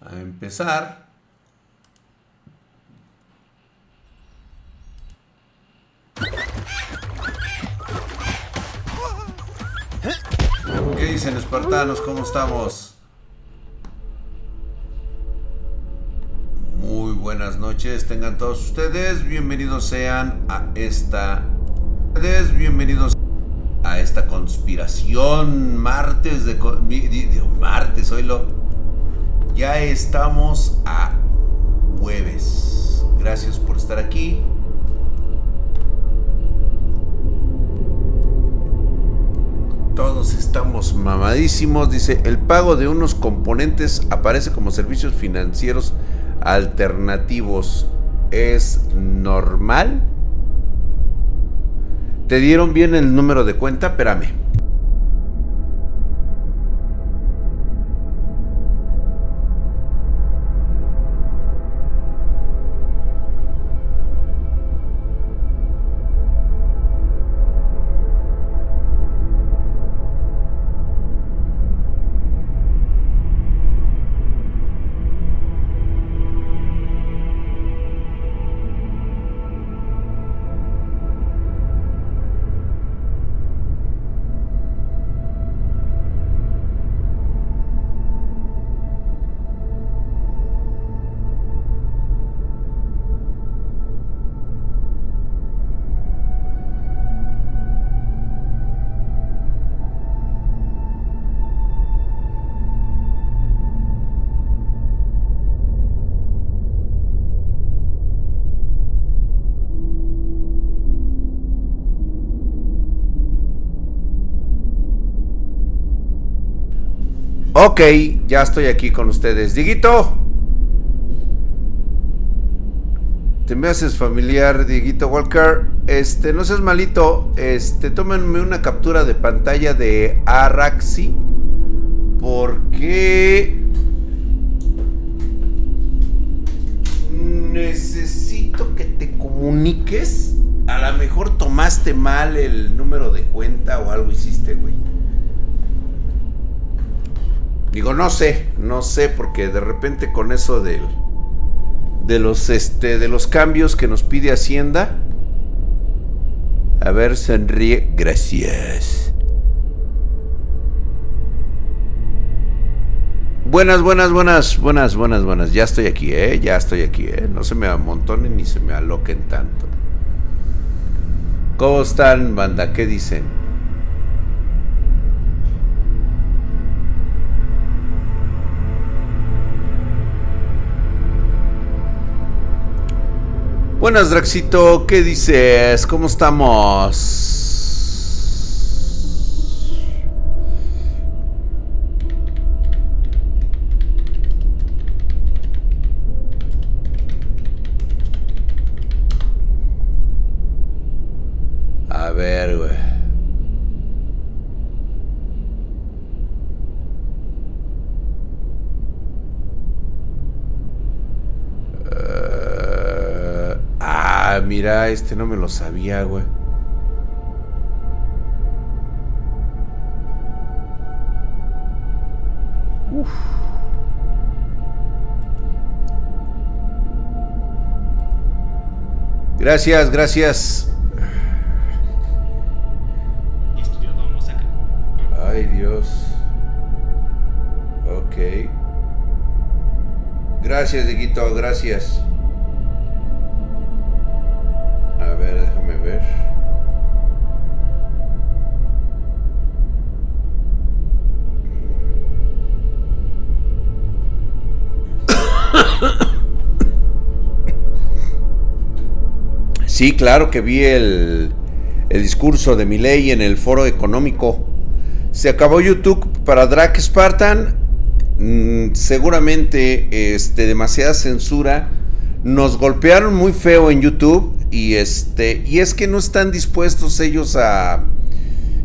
a empezar. ¿Qué dicen espartanos? ¿Cómo estamos? Muy buenas noches, tengan todos ustedes. Bienvenidos sean a esta. Bienvenidos a esta conspiración martes de. Martes, hoy lo. Ya estamos a jueves. Gracias por estar aquí. Todos estamos mamadísimos. Dice, el pago de unos componentes aparece como servicios financieros alternativos. ¿Es normal? ¿Te dieron bien el número de cuenta? Espérame. Ok, ya estoy aquí con ustedes. Diguito. Te me haces familiar, Diguito Walker. Este, no seas malito. Este, tómenme una captura de pantalla de Araxi. Porque necesito que te comuniques. A lo mejor tomaste mal el número de cuenta o algo hiciste, güey. Digo, no sé, no sé, porque de repente con eso del, de los este de los cambios que nos pide Hacienda. A ver, sonríe. Gracias. Buenas, buenas, buenas, buenas, buenas, buenas. Ya estoy aquí, ¿eh? Ya estoy aquí, ¿eh? No se me amontonen ni se me aloquen tanto. ¿Cómo están, banda? ¿Qué dicen? Buenas, Draxito. ¿Qué dices? ¿Cómo estamos? Mira, este no me lo sabía, güey. Uf. Gracias, gracias. Ay, Dios. Ok. Gracias, Diguito, gracias. Sí, claro que vi el, discurso de ley en el foro económico. Se acabó YouTube para Drake Spartan. Mm, seguramente este, demasiada censura. Nos golpearon muy feo en YouTube. Y este. Y es que no están dispuestos ellos a.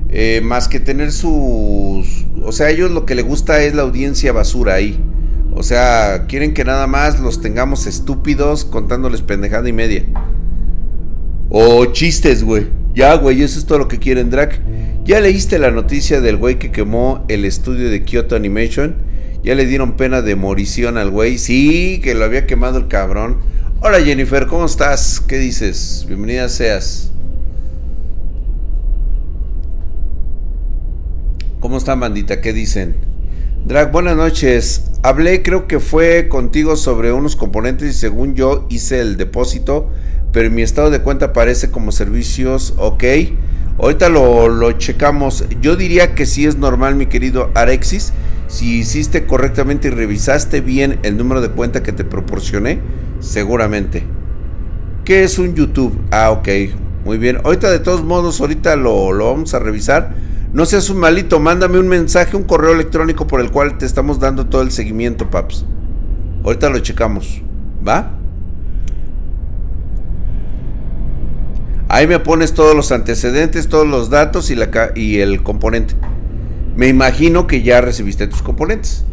Eh, más que tener sus. O sea, ellos lo que les gusta es la audiencia basura ahí. O sea, quieren que nada más los tengamos estúpidos contándoles pendejada y media. O chistes, güey. Ya, güey, eso es todo lo que quieren, Drac. ¿Ya leíste la noticia del güey que quemó el estudio de Kyoto Animation? Ya le dieron pena de morición al güey. Sí, que lo había quemado el cabrón. Hola Jennifer, ¿cómo estás? ¿Qué dices? Bienvenida seas. ¿Cómo están, bandita? ¿Qué dicen? Drag, buenas noches. Hablé, creo que fue contigo sobre unos componentes y según yo hice el depósito, pero mi estado de cuenta aparece como servicios, ok. Ahorita lo, lo checamos. Yo diría que sí es normal, mi querido Arexis si hiciste correctamente y revisaste bien el número de cuenta que te proporcioné, seguramente. ¿Qué es un YouTube? Ah, ok. Muy bien. Ahorita de todos modos, ahorita lo, lo vamos a revisar. No seas un malito, mándame un mensaje, un correo electrónico por el cual te estamos dando todo el seguimiento, paps. Ahorita lo checamos. ¿Va? Ahí me pones todos los antecedentes, todos los datos y, la, y el componente. Me imagino que ya recibiste tus componentes.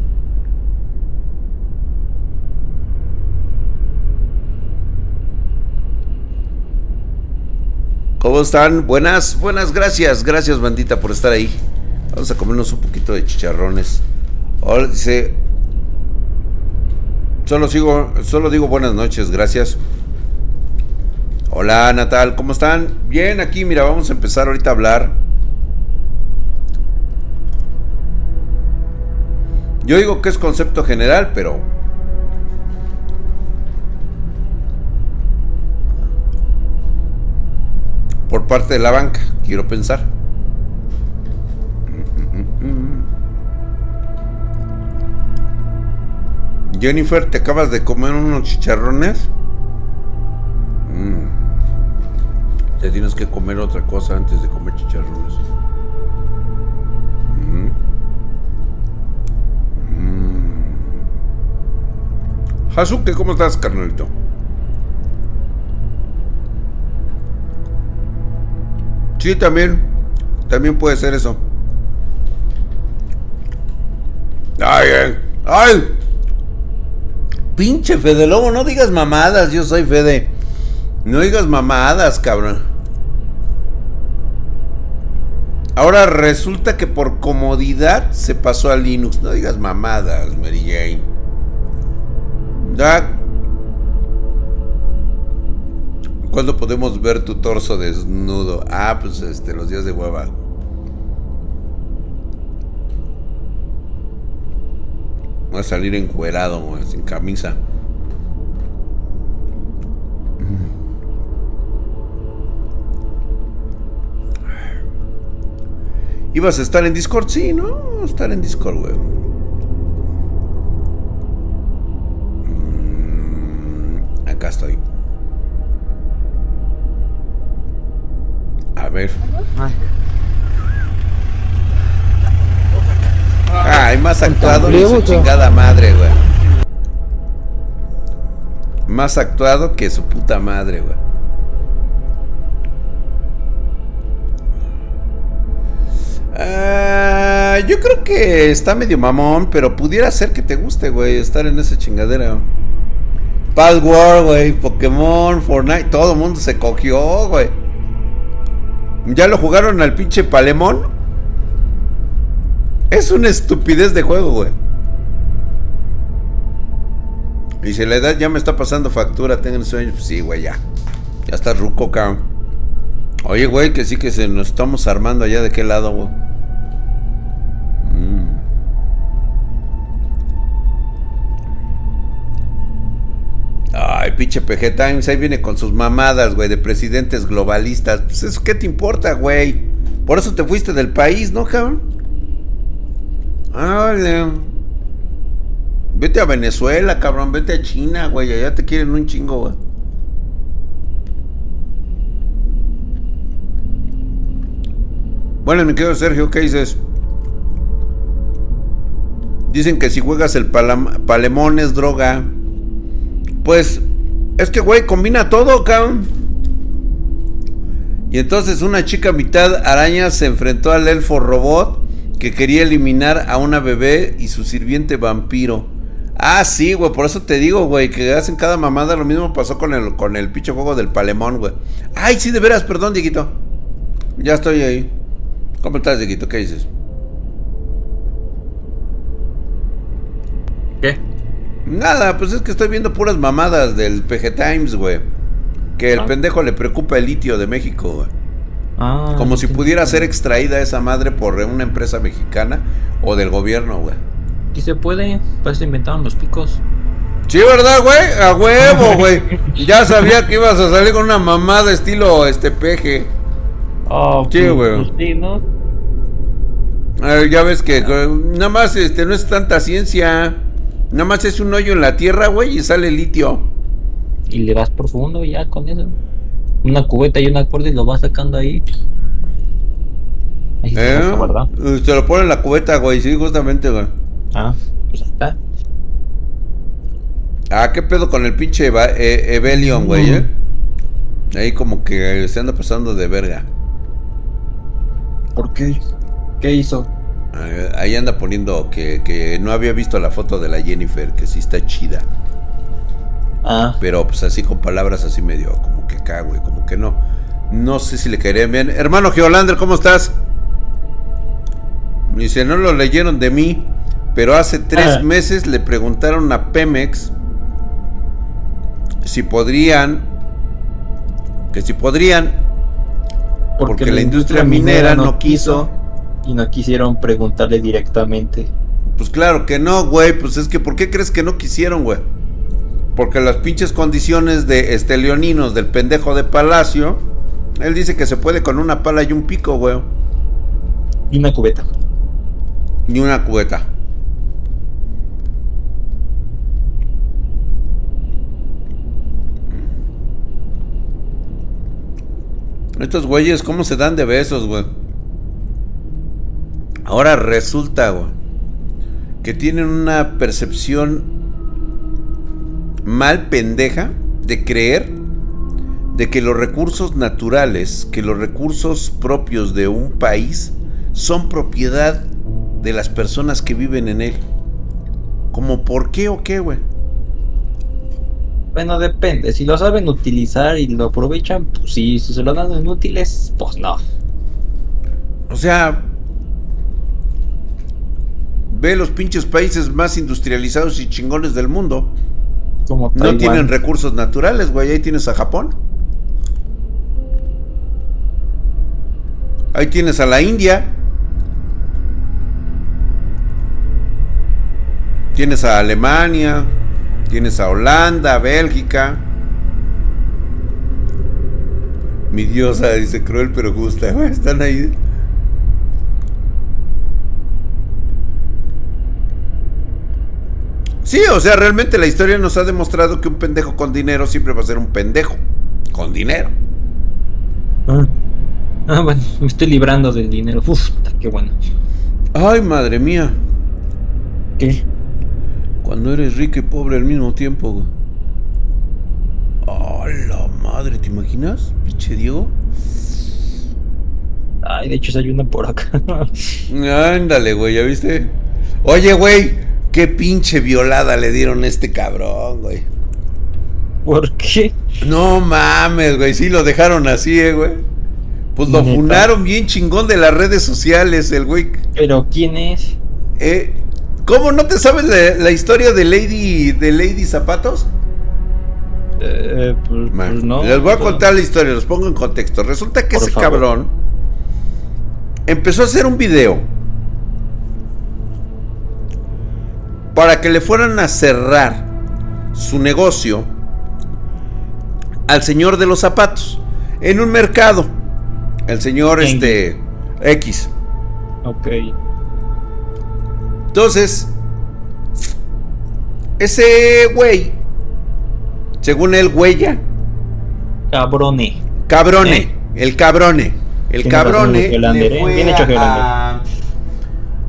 ¿Cómo están? Buenas, buenas, gracias. Gracias, bandita, por estar ahí. Vamos a comernos un poquito de chicharrones. Ahora dice. Solo sigo, solo digo buenas noches, gracias. Hola Natal, ¿cómo están? Bien, aquí, mira, vamos a empezar ahorita a hablar Yo digo que es concepto general, pero... Por parte de la banca, quiero pensar. Jennifer, ¿te acabas de comer unos chicharrones? Mm. Te tienes que comer otra cosa antes de comer chicharrones. Hazuke, ¿cómo estás, carnalito? Sí, también. También puede ser eso. Ay, ay, ay. Pinche Fede Lobo, no digas mamadas, yo soy Fede. No digas mamadas, cabrón. Ahora resulta que por comodidad se pasó a Linux. No digas mamadas, Mary Jane. ¿Cuándo podemos ver tu torso desnudo? Ah, pues este, los días de hueva. Voy a salir encuerado, sin camisa. ¿Ibas a estar en Discord? Sí, ¿no? Estar en Discord, güey. Ver. Ay, más actuado que su chingada madre, güey. Más actuado que su puta madre, güey. Ah, yo creo que está medio mamón, pero pudiera ser que te guste, güey, estar en esa chingadera. Password, güey, Pokémon, Fortnite, todo el mundo se cogió, güey. ¿Ya lo jugaron al pinche Palemón? Es una estupidez de juego, güey. Y si la edad ya me está pasando factura, tengan sueño, pues sí, güey, ya. Ya está ruco, cabrón. Oye, güey, que sí que se nos estamos armando allá de qué lado, güey. Ay, pinche PG Times, ahí viene con sus mamadas, güey, de presidentes globalistas. Pues eso, ¿qué te importa, güey? Por eso te fuiste del país, ¿no, cabrón? Vale. Vete a Venezuela, cabrón, vete a China, güey, allá te quieren un chingo, güey. Bueno, mi querido Sergio, ¿qué dices? Dicen que si juegas el palemón es droga. Pues es que, güey, combina todo, cabrón. Y entonces una chica mitad araña se enfrentó al elfo robot que quería eliminar a una bebé y su sirviente vampiro. Ah, sí, güey, por eso te digo, güey, que hacen cada mamada. Lo mismo pasó con el, con el pinche juego del palemón, güey. Ay, sí, de veras, perdón, Dieguito. Ya estoy ahí. ¿Cómo estás, Dieguito? ¿Qué dices? ¿Qué? Nada, pues es que estoy viendo puras mamadas del PG Times, güey. Que el Ah. pendejo le preocupa el litio de México, güey. Ah, Como si pudiera ser extraída esa madre por una empresa mexicana o del gobierno, güey. Sí se puede, para eso inventaron los picos. Sí, ¿verdad, güey? A huevo, güey. Ya sabía que ibas a salir con una mamada estilo este peje. Oh, Sí, güey. pues sí, ¿no? Ya ves que eh, nada más este no es tanta ciencia. Nada más es un hoyo en la tierra, güey, y sale litio. Y le vas profundo ya con eso. Una cubeta y una cuerda y lo vas sacando ahí. Ahí se ¿Eh? Se lo pone en la cubeta, güey, sí, justamente, güey. Ah, pues ahí está. Ah, qué pedo con el pinche Eva- eh, Evelion, güey, eh. Ahí como que se anda pasando de verga. ¿Por qué? ¿Qué hizo? Ahí anda poniendo que, que no había visto la foto de la Jennifer, que sí está chida. Ah, Pero pues así con palabras así medio como que acá, güey, como que no. No sé si le caería bien. Hermano Geolander, ¿cómo estás? Dice, no lo leyeron de mí, pero hace tres Ah. meses le preguntaron a Pemex si podrían, que si podrían, porque, la industria minera no quiso. Y no quisieron preguntarle directamente. Pues claro que no, güey. Pues es que, ¿por qué crees que no quisieron, güey? Porque las pinches condiciones de este leoninos del pendejo de Palacio. Él dice que se puede con una pala y un pico, güey. Y una cubeta. Ni una cubeta. Estos güeyes, ¿cómo se dan de besos, güey? Ahora resulta, güey, que tienen una percepción mal pendeja de creer de que los recursos naturales, que los recursos propios de un país son propiedad de las personas que viven en él. ¿Como por qué o qué, güey? Bueno, depende. Si lo saben utilizar y lo aprovechan, pues sí. Si se lo dan en útiles, pues no. O sea, ve los pinches países más industrializados y chingones del mundo. Como No tienen recursos naturales, güey. Ahí tienes a Japón. Ahí tienes a la India. Tienes a Alemania. Tienes a Holanda, Bélgica. Mi diosa dice cruel pero justa. güey, Están ahí. Sí, o sea, realmente la historia nos ha demostrado que un pendejo con dinero siempre va a ser un pendejo. Con dinero. Ah. Ah, bueno, me estoy librando del dinero. Uf, qué bueno. Ay, madre mía. ¿Qué? Cuando eres rico y pobre al mismo tiempo. güey. ¡A la madre! ¿Te imaginas? Pinche Diego. Ay, de hecho, hay una por acá. Ándale, güey, ¿ya viste? Oye, güey, qué pinche violada le dieron a este cabrón, güey. ¿Por qué? No mames, güey, sí lo dejaron así, eh, güey. Pues lo Neta. funaron bien chingón de las redes sociales, el güey. ¿Pero quién es? Eh, ¿Cómo no te sabes la, la historia de Lady de Lady Zapatos? Eh, pues, pues no. les voy a contar la historia, los pongo en contexto. Resulta que Por ese favor. cabrón empezó a hacer un video para que le fueran a cerrar su negocio al señor de los zapatos en un mercado. El señor este X. Ok. Entonces, ese güey, según él, huella, Cabrone. cabrone, ¿Eh? el cabrone, el cabrone le ¿eh? fue Bien hecho, a,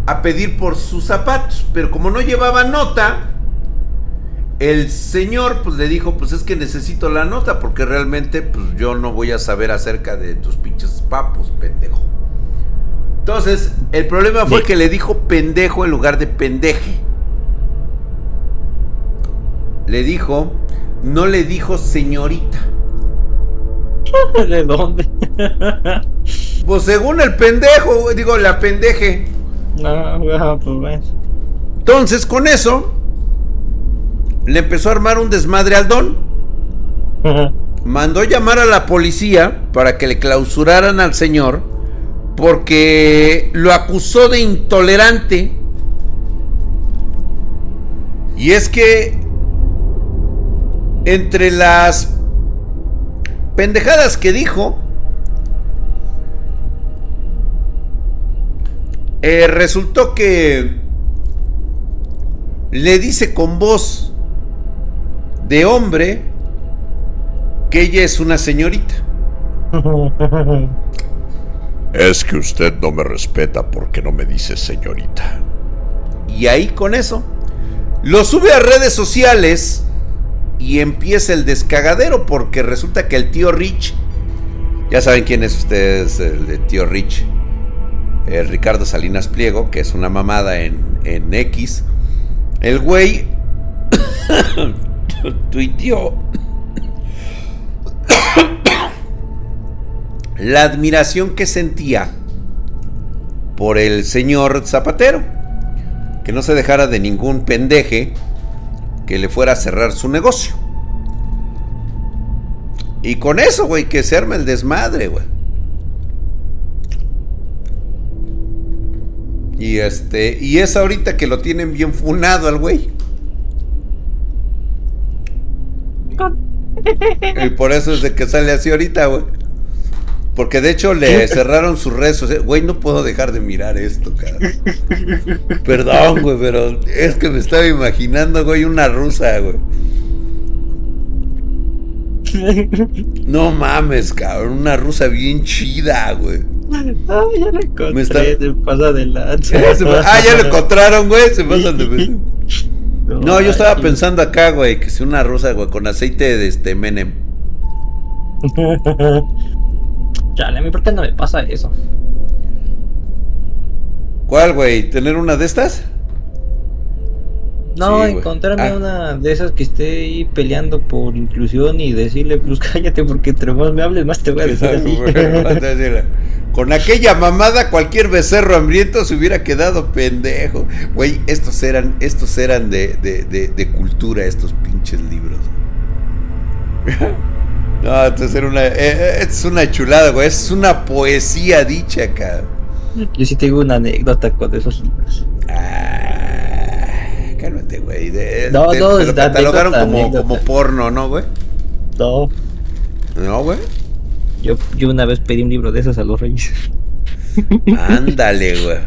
a pedir por sus zapatos, pero como no llevaba nota, el señor pues le dijo, pues es que necesito la nota porque realmente pues yo no voy a saber acerca de tus pinches papos, pendejo. Entonces, el problema fue que le dijo pendejo en lugar de pendeje. Le dijo, no le dijo señorita. ¿De dónde? Pues según el pendejo, digo, la pendeje. No, ah, pues bueno. Entonces, con eso, le empezó a armar un desmadre al don. Mandó llamar a la policía para que le clausuraran al señor porque lo acusó de intolerante. Y es que entre las pendejadas que dijo, eh, resultó que le dice con voz de hombre que ella es una señorita. Es que usted no me respeta porque no me dice señorita. Y ahí con eso, lo sube a redes sociales y empieza el descagadero porque resulta que el tío Rich, ya saben quién es ustedes, el de tío Rich, el Ricardo Salinas Pliego, que es una mamada en, en X, el güey tuiteó la admiración que sentía por el señor Zapatero, que no se dejara de ningún pendeje que le fuera a cerrar su negocio. Y con eso, güey, que se arme el desmadre, güey. Y este, y es ahorita que lo tienen bien funado al güey. Y por eso es de que sale así ahorita, güey. Porque de hecho le cerraron sus redes sociales. Güey, no puedo dejar de mirar esto, cara. Perdón, güey, pero es que me estaba imaginando, güey, una rusa, güey. No mames, cabrón, una rusa bien chida, güey. Ah, ya lo encontré, está- se pasa de lanza. ah, ya lo encontraron, güey. Se pasan de. No, yo estaba pensando acá, güey, que si una rusa, güey, con aceite de este Menem. Chale, a mí, ¿por qué no me pasa eso? ¿Cuál, güey? ¿Tener una de estas? No, Sí, encontrarme Ah. una de esas que esté ahí peleando por inclusión y decirle, pues cállate, porque entre más me hables, más te voy a decir así. Con aquella mamada, cualquier becerro hambriento se hubiera quedado pendejo. Güey, estos eran, estos eran de, de, de, de cultura, estos pinches libros. No, entonces era una. eh, eh, es una chulada, güey. Es una poesía dicha acá. Yo sí tengo una anécdota con esos libros. Ah, cálmate, güey. De- No, te- no, te lo catalogaron como, como porno, ¿no, güey? No, No, güey. yo, yo una vez pedí un libro de esos a los reyes. Ándale, güey.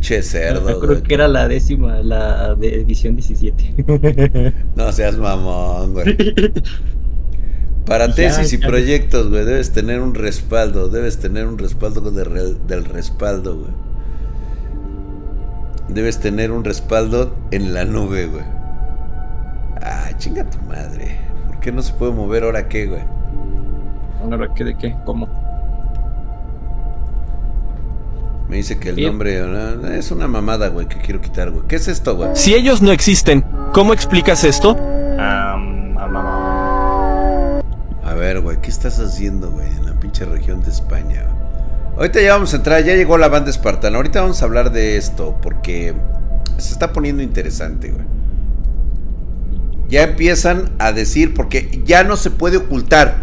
Che cerdo, Yo creo güey. que era la décima, la de edición 17. No seas mamón, güey. Para Ya, tesis y ya. proyectos, güey, debes tener un respaldo. Debes tener un respaldo de re- del respaldo, güey. Debes tener un respaldo en la nube, güey. Ah, chinga tu madre. ¿Por qué no se puede mover ahora qué, güey? ¿Ahora qué de qué? ¿Cómo? Me dice que el nombre es una mamada, güey, que quiero quitar, güey. ¿Qué es esto, güey? Si ellos no existen, ¿cómo explicas esto? A ver, güey, ¿qué estás haciendo, güey, en la pinche región de España? Ahorita ya vamos a entrar, ya llegó la banda espartana. Ahorita vamos a hablar de esto porque se está poniendo interesante, güey. Ya empiezan a decir, porque ya no se puede ocultar,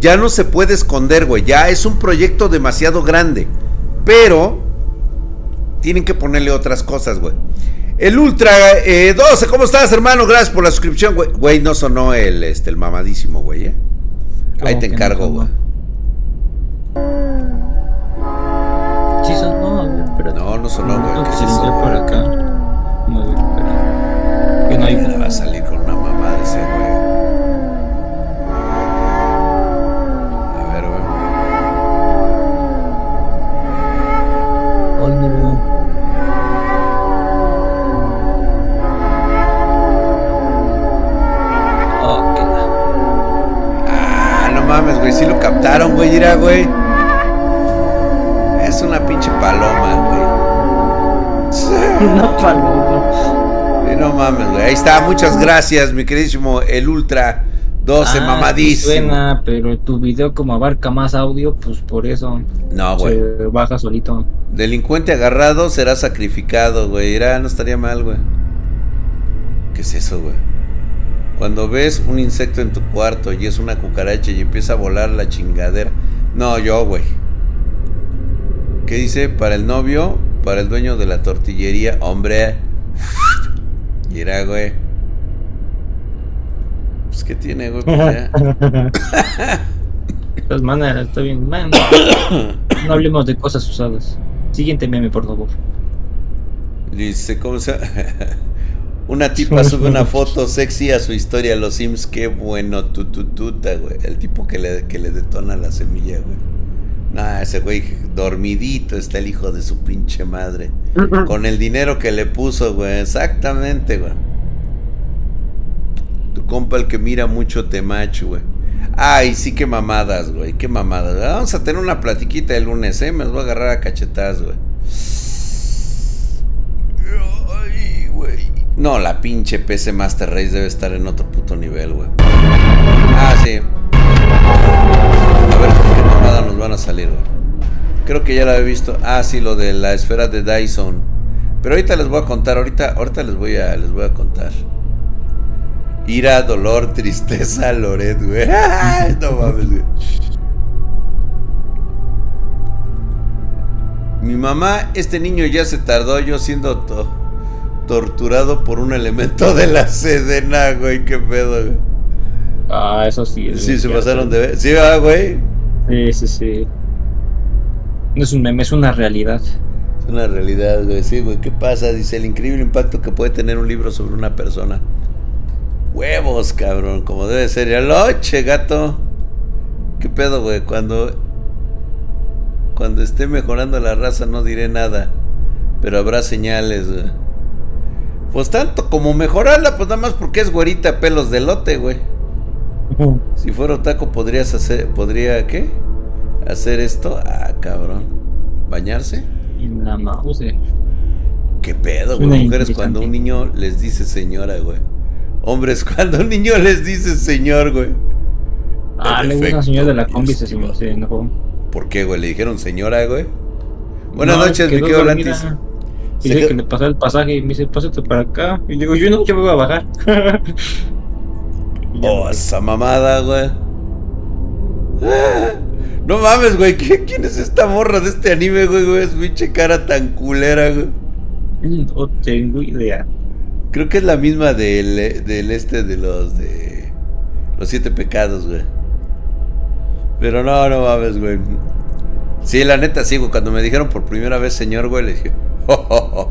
ya no se puede esconder, güey. Ya es un proyecto demasiado grande, pero tienen que ponerle otras cosas, güey. El Ultra eh, 12, ¿cómo estás, hermano? Gracias por la suscripción, güey. Güey, no sonó el, este, el mamadísimo, güey, ¿eh? Ahí ¿Cómo te no encargo, sonó? güey. Ver, espérate. No, no sonó, güey. Creo ¿Qué que es se por acá. No, espera. Que no hay. Ahí está, muchas gracias, mi queridísimo El Ultra 12, ah, mamadísimo. Suena, pero tu video como abarca más audio, pues por eso. No, güey. Se baja solito. Delincuente agarrado será sacrificado, güey. Irá, no estaría mal, güey. ¿Qué es eso, güey? Cuando ves un insecto en tu cuarto y es una cucaracha y empieza a volar la chingadera. No, yo, güey. ¿Qué dice? Para el novio, para el dueño de la tortillería, hombre. Mira, güey. Pues, ¿qué tiene, güey? pues, pues mana, está bien. Man, no hablemos de cosas usadas. Siguiente meme, por favor. Dice, ¿cómo se Una tipa sube una foto sexy a su historia Los Sims. Qué bueno, tutututa, güey. El tipo que le, que le detona la semilla, güey. Nah, ese güey dormidito está el hijo de su pinche madre. Con el dinero que le puso, güey. Exactamente, güey. Tu compa el que mira mucho Temach, güey. Ay, sí, qué mamadas, güey. Qué mamadas. Vamos a tener una platiquita el lunes, ¿eh? Me los voy a agarrar a cachetadas, güey. Ay, güey. No, la pinche PC Master Race debe estar en otro puto nivel, güey. Ah, sí nos van a salir, güey. Creo que ya la he visto. Ah, sí, lo de la esfera de Dyson. Pero ahorita les voy a contar, ahorita, ahorita les voy a, les voy a contar. Ira, dolor, tristeza, Loret, güey. no mames, güey. Mi mamá, este niño ya se tardó yo siendo torturado por un elemento de la sedena, güey. Qué pedo, güey. Ah, eso sí. Es sí, se pasaron de... ver. Sí, ah, güey. Sí, sí, sí. No es un meme, es una realidad. Es una realidad, güey. Sí, güey. ¿Qué pasa? Dice el increíble impacto que puede tener un libro sobre una persona. Huevos, cabrón. Como debe ser. Ya loche, gato. ¿Qué pedo, güey? Cuando. Cuando esté mejorando la raza no diré nada. Pero habrá señales, güey. Pues tanto como mejorarla, pues nada más porque es güerita pelos de lote, güey. Si fuera otaku, ¿podrías hacer, podría qué? ¿Hacer esto? Ah, cabrón. ¿Bañarse? En la mouse. ¿Qué pedo, güey? Mujeres cuando un niño les dice señora, güey. Hombres cuando un niño les dice señor, güey. Ah, le una señora de la combi se ¿Por qué, güey? ¿Le dijeron señora, güey? Buenas noches, mi querido Y dice que le pasó el pasaje y me dice, pásate para acá. Y digo, yo no, yo me voy bajar. Oh, esa mamada, güey. Ah, no mames, güey. ¿Quién es esta morra de este anime, güey? güey? Es pinche cara tan culera, güey. No tengo idea. Creo que es la misma del, del este de los de. Los siete pecados, güey. Pero no, no mames, güey. Sí, la neta, sí, güey. Cuando me dijeron por primera vez, señor, güey, le dije. Oh, oh.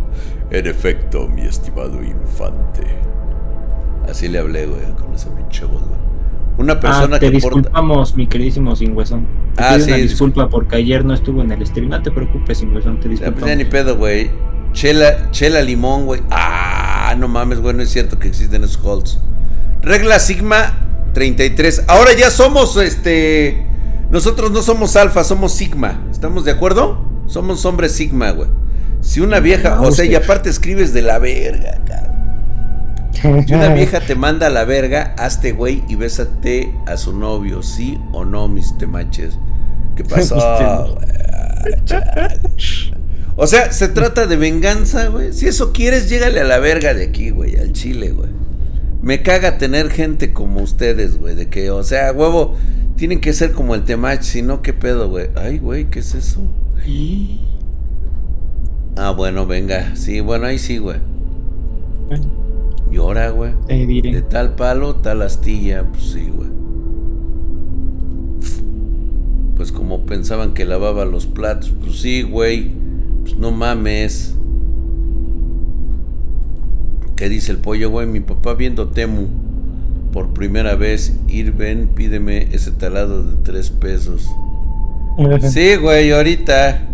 En efecto, mi estimado infante. Así le hablé, güey, con ese pinche voz, güey. Una persona que. ah, te que disculpamos, mi queridísimo Singüesón. Ah, sí, una disculpa porque ayer no estuvo en el stream. No te preocupes, Singüesón, te pues, disculpamos. Ya, ya ni pedo, güey. Chela, chela limón, güey. Ah, no mames, güey, no es cierto que existen esos holds. Regla Sigma 33. Ahora ya somos, este... Nosotros no somos alfa, somos sigma. ¿Estamos de acuerdo? Somos hombres sigma, güey. Si una vieja, ah, o sea, y aparte escribes de la verga, cabrón. Si una vieja te manda a la verga, hazte güey y bésate a su novio, ¿sí o no, mis temaches? ¿Qué pasó? Ah, o sea, se trata de venganza, güey. Si eso quieres, llégale a la verga de aquí, güey, al chile, güey. Me caga tener gente como ustedes, güey, de que, o sea, huevo, tienen que ser como el temach, si no, ¿qué pedo, güey? Ay, güey, ¿qué es eso? Ah, bueno, venga. Sí, bueno, ahí sí, güey. Llora, güey. De tal palo, tal astilla. Pues sí, güey. Pues como pensaban que lavaba los platos. Pues sí, güey. Pues no mames. ¿Qué dice el pollo, güey? Mi papá viendo Temu por primera vez. Ir, ven, pídeme ese talado de tres pesos. sí, güey, ahorita.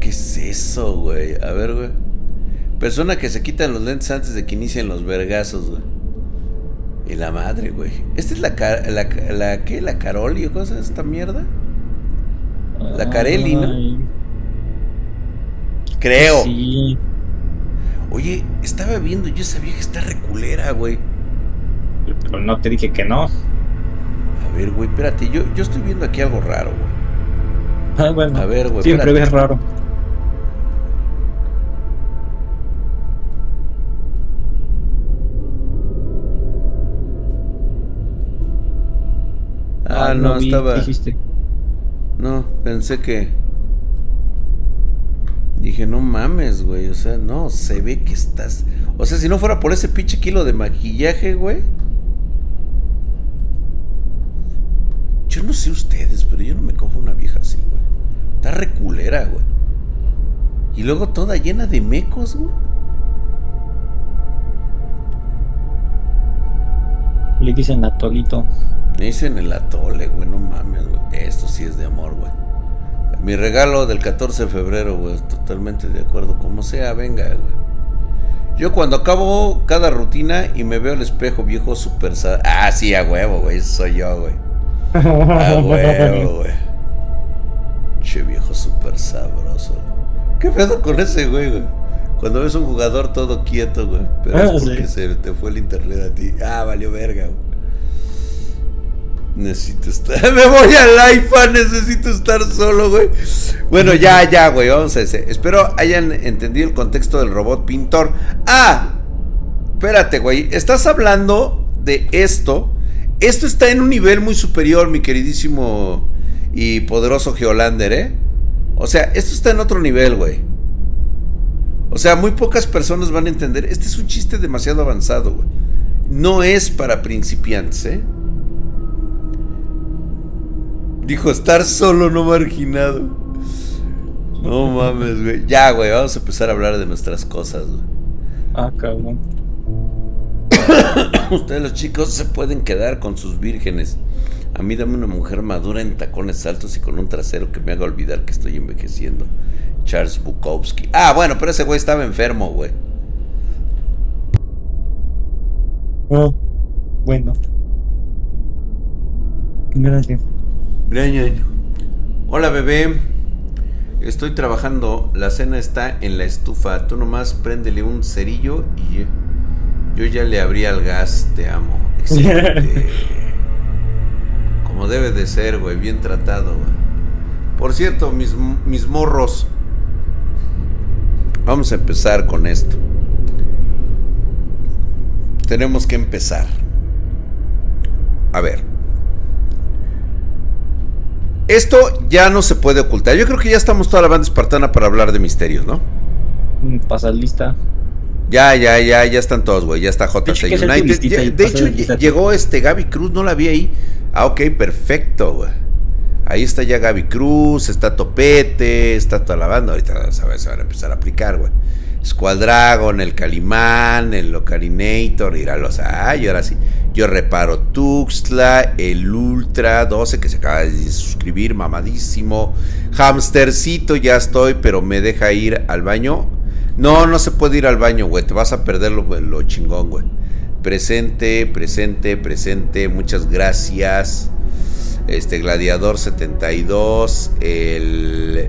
¿Qué es eso, güey? A ver, güey. Persona que se quitan los lentes antes de que inicien los vergazos, güey. Y la madre, güey. ¿Esta es la, la, la, la qué? ¿La Caroli o cosa? ¿Esta mierda? La ah, Carelli, ¿no? Creo. Sí. Oye, estaba viendo, yo sabía que está reculera, güey. Pero no te dije que no. A ver, güey, espérate, yo, yo estoy viendo aquí algo raro, güey. Ah, bueno. A ver, güey. Siempre ves raro. Ah, no, vi, estaba. dijiste. No, pensé que. Dije, no mames, güey. O sea, no, se ve que estás. O sea, si no fuera por ese pinche kilo de maquillaje, güey. Yo no sé ustedes, pero yo no me cojo una vieja así, güey. Está reculera, güey. Y luego toda llena de mecos, güey. Le dicen atolito. Me dicen el atole, güey, no mames, güey. Esto sí es de amor, güey. Mi regalo del 14 de febrero, güey, totalmente de acuerdo. Como sea, venga, güey. Yo cuando acabo cada rutina y me veo al espejo viejo super... Ah, sí, a huevo, güey, eso soy yo, güey. A huevo, güey. Che viejo super sabroso. ¿Qué pedo con ese, güey, güey? Cuando ves un jugador todo quieto, güey. Pero es Ah, sí. porque se te fue el internet a ti. Ah, valió verga, güey. Necesito estar. Me voy al iPhone, necesito estar solo, güey. Bueno, ya, ya, güey. Vamos a ese. Espero hayan entendido el contexto del robot pintor. Ah, espérate, güey. Estás hablando de esto. Esto está en un nivel muy superior, mi queridísimo y poderoso Geolander, ¿eh? O sea, esto está en otro nivel, güey. O sea, muy pocas personas van a entender. Este es un chiste demasiado avanzado, güey. No es para principiantes, ¿eh? Dijo, estar solo, no marginado. No mames, güey. Ya, güey, vamos a empezar a hablar de nuestras cosas, güey. Ah, cabrón. Ustedes los chicos se pueden quedar con sus vírgenes. A mí dame una mujer madura en tacones altos y con un trasero que me haga olvidar que estoy envejeciendo. Charles Bukowski. Ah, bueno, pero ese güey estaba enfermo, güey. Ah, bueno. Gracias. Hola, bebé. Estoy trabajando. La cena está en la estufa. Tú nomás préndele un cerillo y yo, ya le abrí al gas. Te amo. Excelente. Como debe de ser, güey. Bien tratado, güey. Por cierto, mis, mis morros. Vamos a empezar con esto. Tenemos que empezar. A ver. Esto ya no se puede ocultar. Yo creo que ya estamos toda la banda espartana para hablar de misterios, ¿no? Mm, Pasa lista. Ya, ya, ya, ya están todos, güey. Ya está De hecho, JC United. y De hecho, el lista. llegó este Gaby Cruz, no la vi ahí. Ah, ok, perfecto, güey. Ahí está ya Gaby Cruz, está Topete, está toda la banda. Ahorita ¿sabes? se van a empezar a aplicar, güey. Squadragon, el Calimán, el Ocarinator, los Ay, ahora sí. Yo reparo Tuxtla, el Ultra 12 que se acaba de suscribir, mamadísimo. Hamstercito, ya estoy, pero me deja ir al baño. No, no se puede ir al baño, güey. Te vas a perder lo, chingón, güey. Presente, presente, presente. Muchas gracias. Este Gladiador 72. El.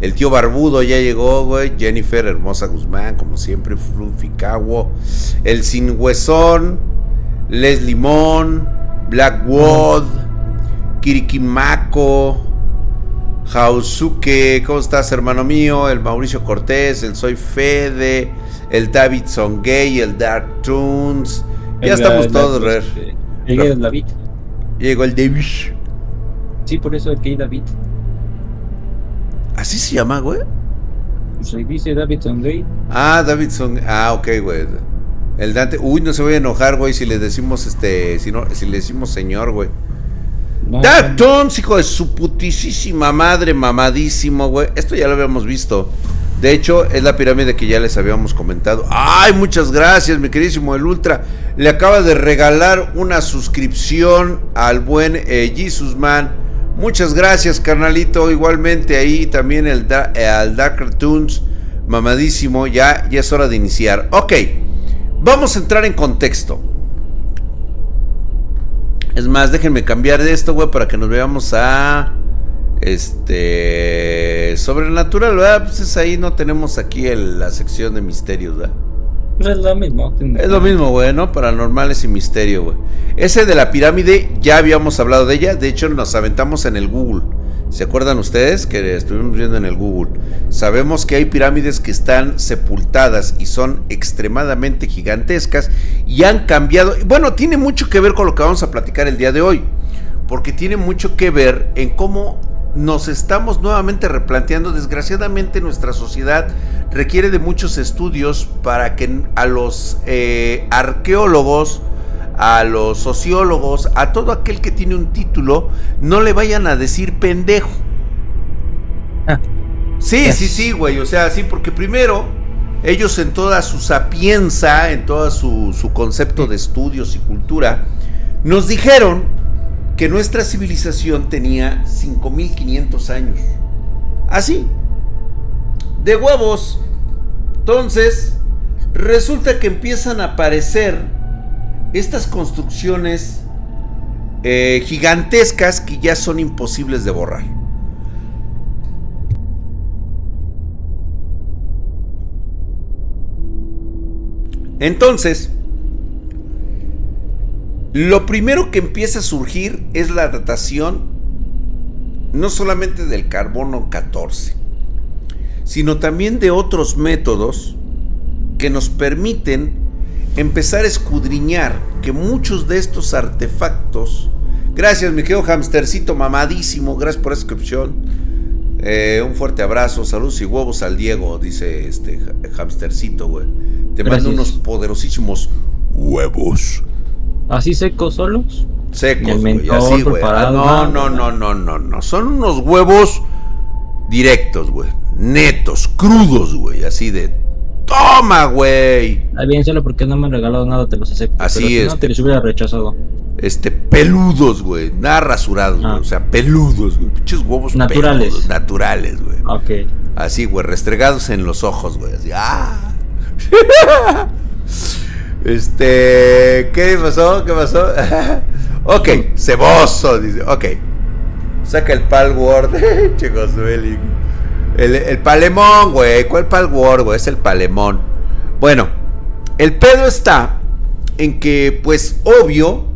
El tío Barbudo ya llegó, güey. Jennifer Hermosa Guzmán, como siempre. Fluffy. El Sin Huesón. Les Limón. Blackwood. Kirikimako. Jausuke, ¿cómo estás, hermano mío? El Mauricio Cortés, el Soy Fede, el Davidson Gay, el Dark Tunes. Ya El- estamos el- todos, el- Rer. este, El David. Llegó el David. Sí, por eso gay David. ¿Así se llama, güey? Pues ahí dice Davidson Gay. Ah, Davidson. Ah, ok, güey. El Dante. Uy, no se voy a enojar, güey, si le decimos este. Si, no, si le decimos señor, güey. No, Dark Tones, hijo de su putisísima madre, mamadísimo, güey. Esto ya lo habíamos visto. De hecho, es la pirámide que ya les habíamos comentado. Ay, muchas gracias, mi queridísimo El Ultra. Le acaba de regalar una suscripción al buen eh, Jesus Man. Muchas gracias, carnalito. Igualmente ahí también el da- eh, al Dark Toons, mamadísimo. Ya, ya es hora de iniciar. Ok, vamos a entrar en contexto. Es más, déjenme cambiar de esto, güey, para que nos veamos a. Este. Sobrenatural, ¿verdad? Pues es ahí, no tenemos aquí el- la sección de misterios, ¿verdad? pues es lo mismo. Es lo mismo, güey, ¿no? Paranormales y misterio, güey. Ese de la pirámide, ya habíamos hablado de ella. De hecho, nos aventamos en el Google. ¿Se acuerdan ustedes que estuvimos viendo en el Google? Sabemos que hay pirámides que están sepultadas y son extremadamente gigantescas y han cambiado. Bueno, tiene mucho que ver con lo que vamos a platicar el día de hoy. porque tiene mucho que ver en cómo nos estamos nuevamente replanteando. Desgraciadamente nuestra sociedad requiere de muchos estudios para que a los eh, arqueólogos, a los sociólogos, a todo aquel que tiene un título, no le vayan a decir pendejo. Ah. sí, sí, sí, güey. O sea, sí, porque primero ellos en toda su sapienza, en todo su, su concepto de estudios y cultura, nos dijeron que nuestra civilización tenía 5500 años. Así. De huevos. Entonces, resulta que empiezan a aparecer estas construcciones eh, gigantescas que ya son imposibles de borrar. Entonces, lo primero que empieza a surgir es la datación no solamente del carbono 14, sino también de otros métodos que nos permiten empezar a escudriñar que muchos de estos artefactos, gracias mi querido hamstercito mamadísimo, gracias por la inscripción, eh, un fuerte abrazo, saludos y huevos al Diego, dice este hamstercito, güey. Te mando unos poderosísimos huevos. ¿Así secos solos? Secos, güey, así, güey. No, no, no, no, no, no. Son unos huevos directos, güey. Netos, crudos, güey. Así de. ¡Toma, güey! Está bien, solo porque no me han regalado nada, te los acepto. Así es. no, te los hubiera rechazado. Este, peludos, güey. Nada rasurados, güey. Ah. O sea, peludos, güey. Pinches huevos naturales. Peludos, naturales, güey. Ok. Así, güey. Restregados en los ojos, güey. Así, ¡ah! Este, ¿qué pasó? ¿Qué pasó? ok, ceboso, dice. Ok. Saca el Palword. el, el palemón, güey. ¿Cuál Palword, güey? Es el palemón. Bueno, el pedo está en que, pues, obvio,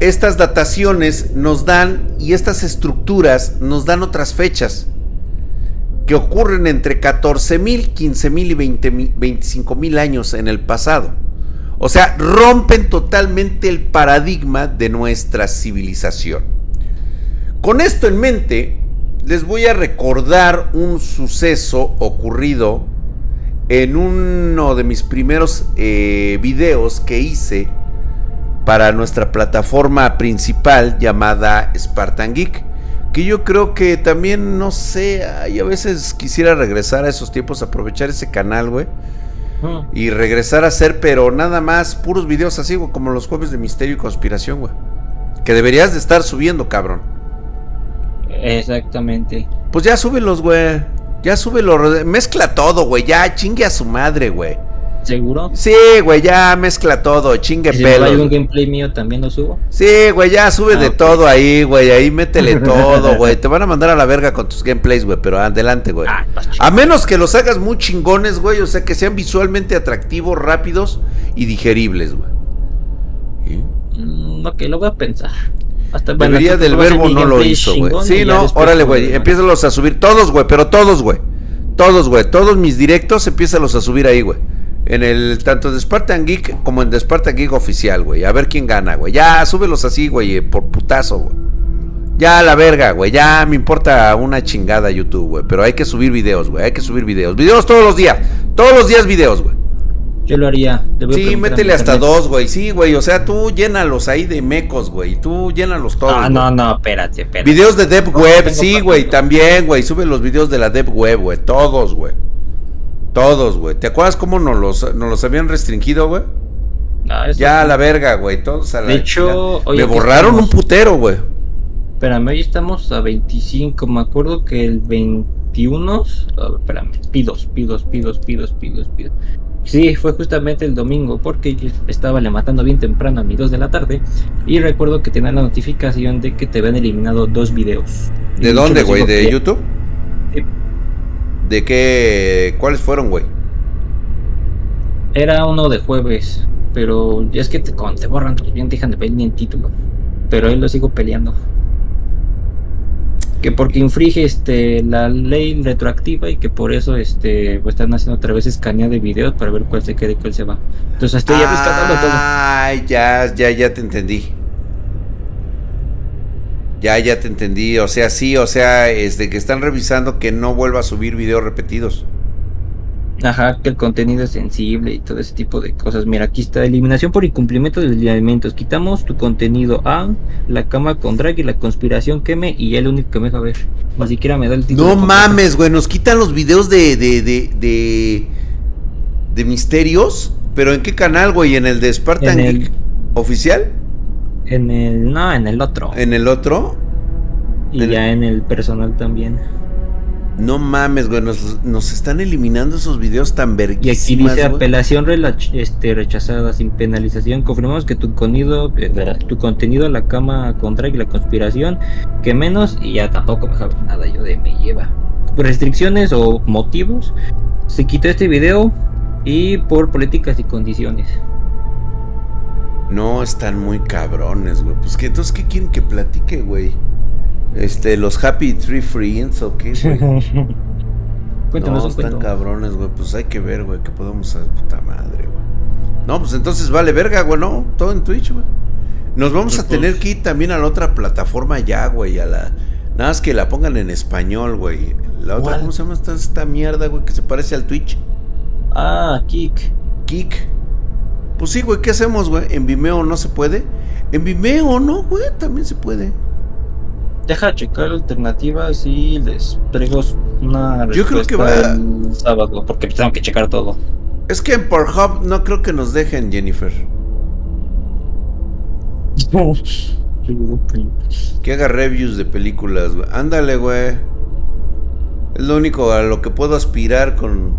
estas dataciones nos dan y estas estructuras nos dan otras fechas que ocurren entre 14.000, 15.000 y 25.000 años en el pasado. O sea, rompen totalmente el paradigma de nuestra civilización. Con esto en mente, les voy a recordar un suceso ocurrido en uno de mis primeros eh, videos que hice para nuestra plataforma principal llamada Spartan Geek. Que yo creo que también, no sé, y a veces quisiera regresar a esos tiempos, aprovechar ese canal, güey y regresar a hacer, pero nada más puros videos así, güey, como los jueves de misterio y conspiración, güey. Que deberías de estar subiendo, cabrón. Exactamente. Pues ya súbelos, güey. Ya súbelo. Mezcla todo, güey. Ya chingue a su madre, güey. ¿Seguro? Sí, güey, ya mezcla todo, chingue si pelo. hay un gameplay mío también lo subo? Sí, güey, ya sube de ah, todo ahí, güey, ahí métele todo, güey. Te van a mandar a la verga con tus gameplays, güey, pero adelante, güey. Ah, pues a menos que los hagas muy chingones, güey, o sea, que sean visualmente atractivos, rápidos y digeribles, güey. Mm, ok, lo voy a pensar. Hasta Debería del verbo no lo hizo, güey. Sí, no, órale, güey, empiézalos a subir todos, güey, pero todos, güey. Todos, güey, todos mis directos, empiézalos a subir ahí, güey. En el tanto de Spartan Geek como en de Spartan Geek oficial, güey. A ver quién gana, güey. Ya, súbelos así, güey, por putazo, güey. Ya la verga, güey. Ya me importa una chingada YouTube, güey. Pero hay que subir videos, güey. Hay que subir videos. Videos todos los días. Todos los días videos, güey. Yo lo haría. Sí, métele hasta dos, güey. Sí, güey. O sea, tú llénalos ahí de mecos, güey. Tú llénalos todos. Ah, no, no, espérate, espérate. Videos de Dev Web, sí, güey. También, güey. Sube los videos de la Dev Web, güey. Todos, güey. Todos, güey. ¿Te acuerdas cómo nos los, nos los habían restringido, güey? ya a la verga, güey. Todos a la De hecho, me borraron un putero, güey. Espérame, hoy estamos a 25. Me acuerdo que el 21. espérame, pidos, pidos, pidos, pidos, pidos, pidos. Sí, fue justamente el domingo porque estaba le matando bien temprano a mis 2 de la tarde y recuerdo que tenía la notificación de que te habían eliminado dos videos. ¿De dónde, güey? ¿De YouTube? ¿De qué? ¿Cuáles fueron, güey? Era uno de jueves, pero es que te, cuando te borran, bien dejan de pelear en título. Pero ahí lo sigo peleando. Que porque infringe este, la ley retroactiva y que por eso este, pues, están haciendo otra vez escaneo de videos para ver cuál se queda y cuál se va. Entonces estoy ya todo. Ay, ya, ya, ya te entendí. Ya, ya te entendí. O sea, sí, o sea, es de que están revisando que no vuelva a subir videos repetidos. Ajá, que el contenido es sensible y todo ese tipo de cosas. Mira, aquí está eliminación por incumplimiento de lineamientos. Quitamos tu contenido a la cama con drag y la conspiración queme y ya el único que me deja ver. Ni siquiera me da el título. No mames, güey, nos quitan los videos de de, de, de, de misterios. ¿Pero en qué canal, güey? ¿En el de Spartan En el- Geek oficial? En el. No, en el otro. ¿En el otro? y en ya en el personal también. No mames, güey, nos, nos están eliminando esos videos tan Y aquí verguísimas, dice güey. apelación este, rechazada sin penalización. Confirmamos que tu contenido, eh, tu contenido la cama con drag y la conspiración, que menos, y ya tampoco me sabe nada yo de me lleva. Por restricciones o motivos, se quitó este video y por políticas y condiciones. No, están muy cabrones, güey. Pues que entonces, ¿qué quieren que platique, güey? Este, los Happy Tree Friends o qué, güey. Cuéntanos no, están cuento. cabrones, güey. Pues hay que ver, güey, que podemos hacer puta madre, güey. No, pues entonces vale verga, güey, ¿no? Todo en Twitch, güey. Nos vamos a tener que ir también a la otra plataforma ya, güey, a la... Nada más que la pongan en español, güey. La otra, ¿Cuál? ¿cómo se llama esta, esta mierda, güey, que se parece al Twitch? Ah, Kik. Kik. Pues sí, güey, ¿qué hacemos, güey? ¿En Vimeo no se puede? En Vimeo, ¿no, güey? También se puede. Deja checar alternativas y les traigo una Yo creo que respuesta va- el sábado, porque tengo que checar todo. Es que en Pornhub no creo que nos dejen, Jennifer. Que haga reviews de películas, güey. Ándale, güey. Es lo único a lo que puedo aspirar con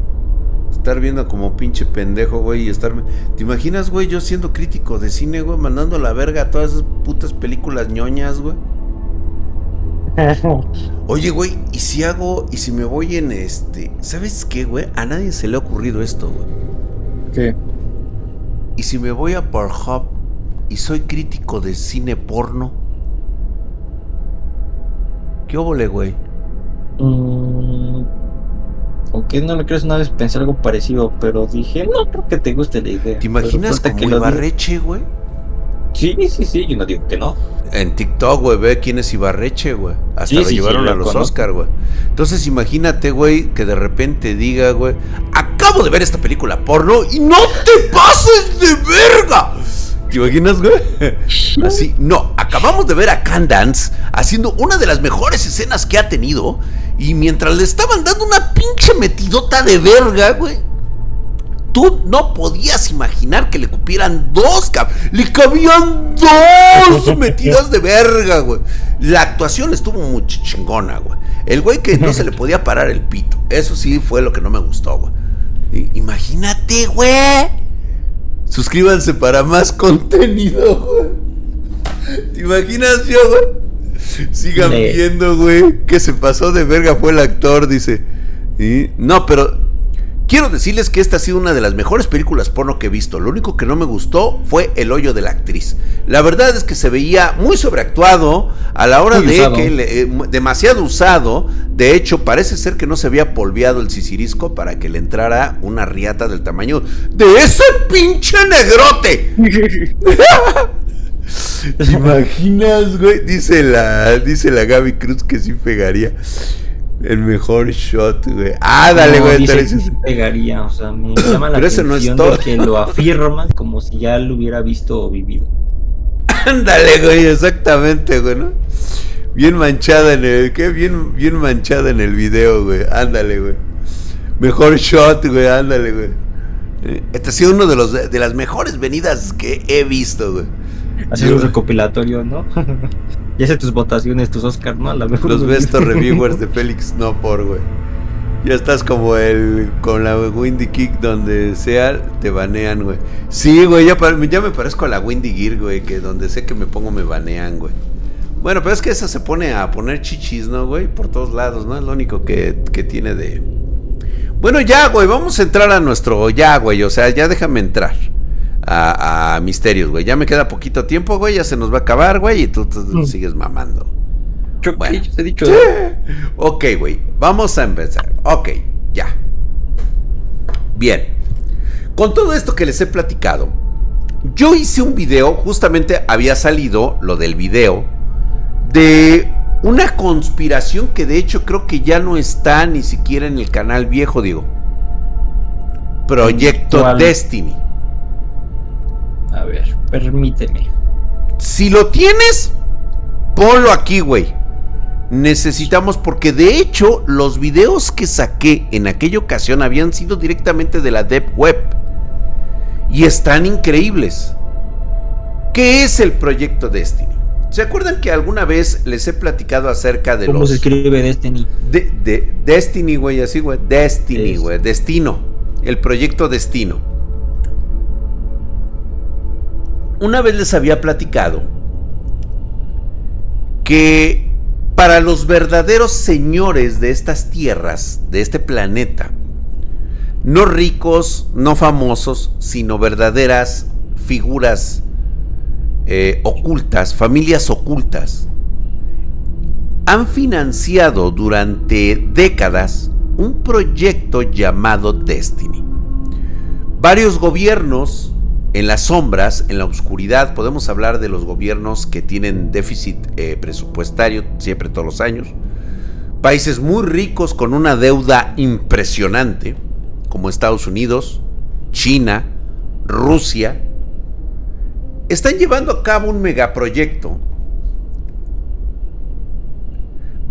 estar viendo como pinche pendejo, güey, y estarme... ¿Te imaginas, güey, yo siendo crítico de cine, güey, mandando la verga a todas esas putas películas ñoñas, güey? Oye, güey, ¿y si hago, y si me voy en este... ¿Sabes qué, güey? A nadie se le ha ocurrido esto, güey. ¿Qué? ¿Y si me voy a Pornhub y soy crítico de cine porno? ¿Qué óvole, güey? Mm, aunque no lo crees una vez pensé algo parecido, pero dije, no creo que te guste la idea. ¿Te imaginas como digo- Ibarreche, güey? Sí, sí, sí, yo no digo que no. En TikTok, güey, ve quién es Ibarreche, güey. Hasta Sí, lo sí, llevaron a los conozco. Oscar, güey. Entonces imagínate, güey, que de repente diga, güey, acabo de ver esta película porno y no te pases de verga. ¿Te imaginas, güey? Así, no, acabamos de ver a Candance haciendo una de las mejores escenas que ha tenido y mientras le estaban dando una pinche metidota de verga, güey. Tú no podías imaginar que le cupieran dos, cab- Le cabían dos metidas de verga, güey. La actuación estuvo muy chingona, güey. El güey que no se le podía parar el pito. Eso sí fue lo que no me gustó, güey. Imagínate, güey. Suscríbanse para más contenido, güey. ¿Te imaginas yo, güey? Sigan viendo, güey. Que se pasó de verga fue el actor, dice. Y- No, pero Quiero decirles que esta ha sido una de las mejores películas porno que he visto. Lo único que no me gustó fue el hoyo de la actriz. La verdad es que se veía muy sobreactuado a la hora Muy de usado. que le- eh, demasiado usado. De hecho, parece ser que no se había polveado el sisirisco para que le entrara una riata del tamaño de ese pinche negrote. ¿Te imaginas, güey? Dice la, dice la Gaby Cruz que sí pegaría. El mejor shot, güey. Ah, dale, No, güey. dice que sí pegaría, o sea, me llama la Pero eso no es atención todo. de que lo afirman como si ya lo hubiera visto o vivido. Ándale, güey, exactamente, güey, ¿no? Bien manchada en el. ¿Qué? Bien, bien manchada en el video, güey. Ándale, güey. Mejor shot, güey, ándale, güey. Eh, Este ha sido uno de los de las mejores venidas que he visto, güey. Yo- un recopilatorio, ¿no? ya sé tus votaciones, tus Oscar, ¿no? A lo mejor Los no- best reviewers de Félix no por, güey. Ya estás como el con la Windy Kick donde sea te banean, güey. Sí, güey, ya, ya me parezco a la Windy Gear, güey, que donde sé que me pongo me banean, güey. Bueno, pero es que esa se pone a poner chichis, ¿no, güey? Por todos lados, ¿no? Es lo único que, que tiene de... Bueno, ya, güey, vamos a entrar a nuestro... Ya, güey, o sea, ya déjame entrar a, a Misterios, güey. Ya me queda poquito tiempo, güey, ya se nos va a acabar, güey, y tú, tú Mm. sigues mamando. Yo, Bueno. ¿qué? Yo te he dicho. Ok, güey, vamos a empezar. Ok, ya. Bien. Con todo esto que les he platicado, yo hice un video, justamente había salido lo del video de una conspiración que de hecho creo que ya no está ni siquiera en el canal viejo, digo. Proyecto Destiny. A ver, permíteme. Si lo tienes, ponlo aquí, güey. Necesitamos, porque de hecho los videos que saqué en aquella ocasión habían sido directamente de la Deep Web. Y están increíbles. ¿Qué es el proyecto Destiny? ¿Se acuerdan que alguna vez les he platicado acerca de los... ¿Cómo se escribe Destiny? De, Destiny, güey, así, güey. Destiny, güey. Destino. El proyecto Destino. Una vez les había platicado que para los verdaderos señores de estas tierras, de este planeta, no ricos, no famosos, sino verdaderas figuras eh, ocultas, familias ocultas, han financiado durante décadas un proyecto llamado Destiny. Varios gobiernos en las sombras, en la oscuridad, podemos hablar de los gobiernos que tienen déficit eh, presupuestario siempre todos los años, países muy ricos con una deuda impresionante, como Estados Unidos, China, Rusia, están llevando a cabo un megaproyecto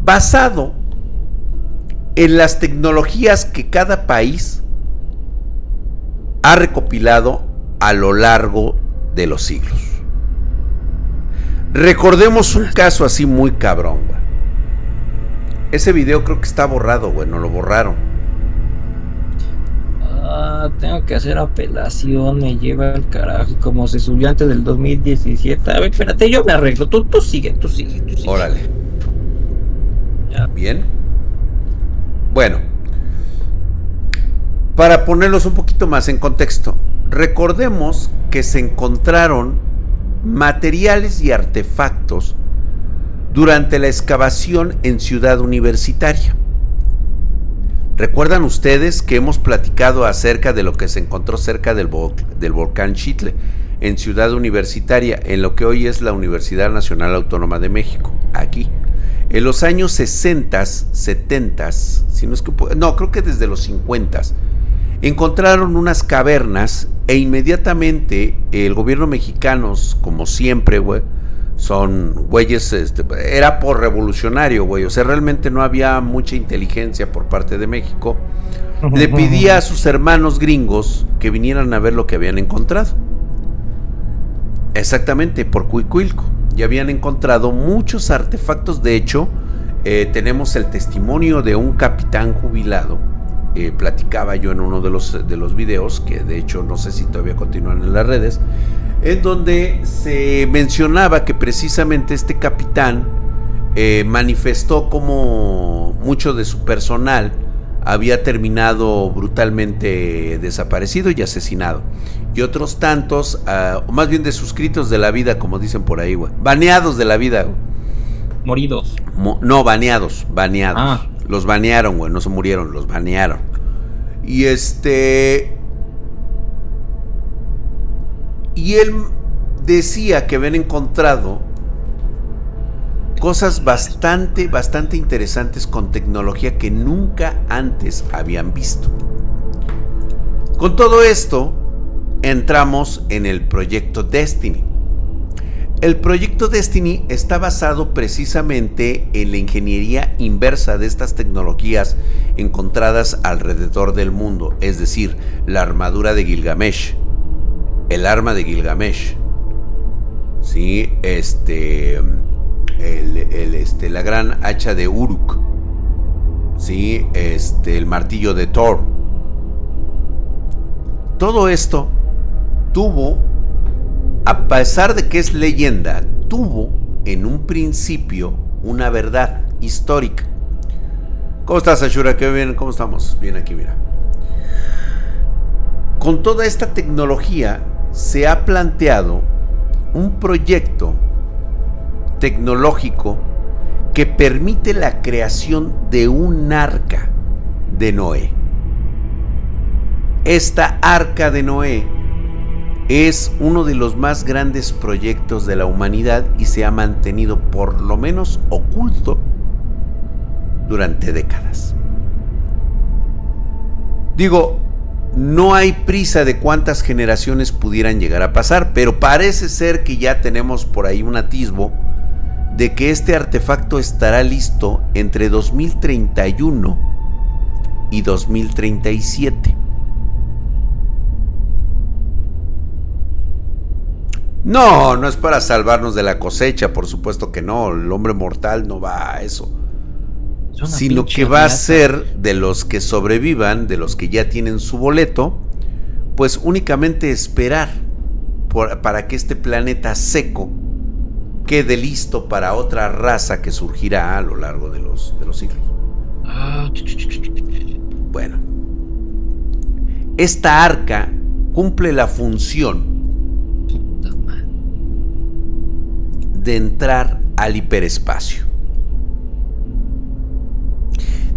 basado en las tecnologías que cada país ha recopilado a lo largo de los siglos. Recordemos un caso así muy cabrón, güey. Ese video creo que está borrado, güey, no lo borraron. Ah, tengo que hacer apelación, me lleva al carajo, como se subió antes del 2017. A ver, espérate, yo me arreglo, tú, tú sigue, tú sigue, tú sigue. Órale. Bien. Bueno, para ponerlos un poquito más en contexto, recordemos que se encontraron materiales y artefactos durante la excavación en Ciudad Universitaria. ¿Recuerdan ustedes que hemos platicado acerca de lo que se encontró cerca del, volcán Chitle, en Ciudad Universitaria, en lo que hoy es la Universidad Nacional Autónoma de México, aquí? En los años 60, 70, si no es que no, creo que desde los 50 encontraron unas cavernas e inmediatamente el gobierno mexicano, como siempre, güey, son güeyes, este, era por revolucionario, güey, o sea, realmente no había mucha inteligencia por parte de México. Le pedía a sus hermanos gringos que vinieran a ver lo que habían encontrado. Exactamente, por Cuicuilco. Ya habían encontrado muchos artefactos, de hecho, eh, tenemos el testimonio de un capitán jubilado. Eh, platicaba yo en uno de los, de los videos, que de hecho no sé si todavía continúan en las redes, en donde se mencionaba que precisamente este capitán eh, manifestó como mucho de su personal había terminado brutalmente desaparecido y asesinado. Y otros tantos, uh, más bien de suscritos de la vida, como dicen por ahí, güey. Baneados de la vida. Moridos. no, baneados, baneados. Ah. Los banearon, güey, no se murieron, los banearon. Y este... Y él decía que habían encontrado cosas bastante, bastante interesantes con tecnología que nunca antes habían visto. Con todo esto, entramos en el proyecto Destiny. El proyecto Destiny está basado precisamente en la ingeniería inversa de estas tecnologías encontradas alrededor del mundo, es decir, la armadura de Gilgamesh, el arma de Gilgamesh, ¿sí? este, el, este, la gran hacha de Uruk, ¿sí? este, el martillo de Thor. Todo esto tuvo, a pesar de que es leyenda, tuvo en un principio una verdad histórica. ¿Cómo estás, Ashura? ¿Qué bien? ¿Cómo estamos? Bien aquí, mira. Con toda esta tecnología se ha planteado un proyecto tecnológico que permite la creación de un arca de Noé. Esta arca de Noé es uno de los más grandes proyectos de la humanidad y se ha mantenido por lo menos oculto durante décadas. Digo, no hay prisa de cuántas generaciones pudieran llegar a pasar, pero parece ser que ya tenemos por ahí un atisbo de que este artefacto estará listo entre 2031 y 2037. No, no es para salvarnos de la cosecha, por supuesto que no, el hombre mortal no va a eso. Sino que va a ser de los que sobrevivan, de los que ya tienen su boleto, pues únicamente esperar para que este planeta seco quede listo para otra raza que surgirá a lo largo de los, de los siglos. Ah, bueno, esta arca cumple la función de entrar al hiperespacio.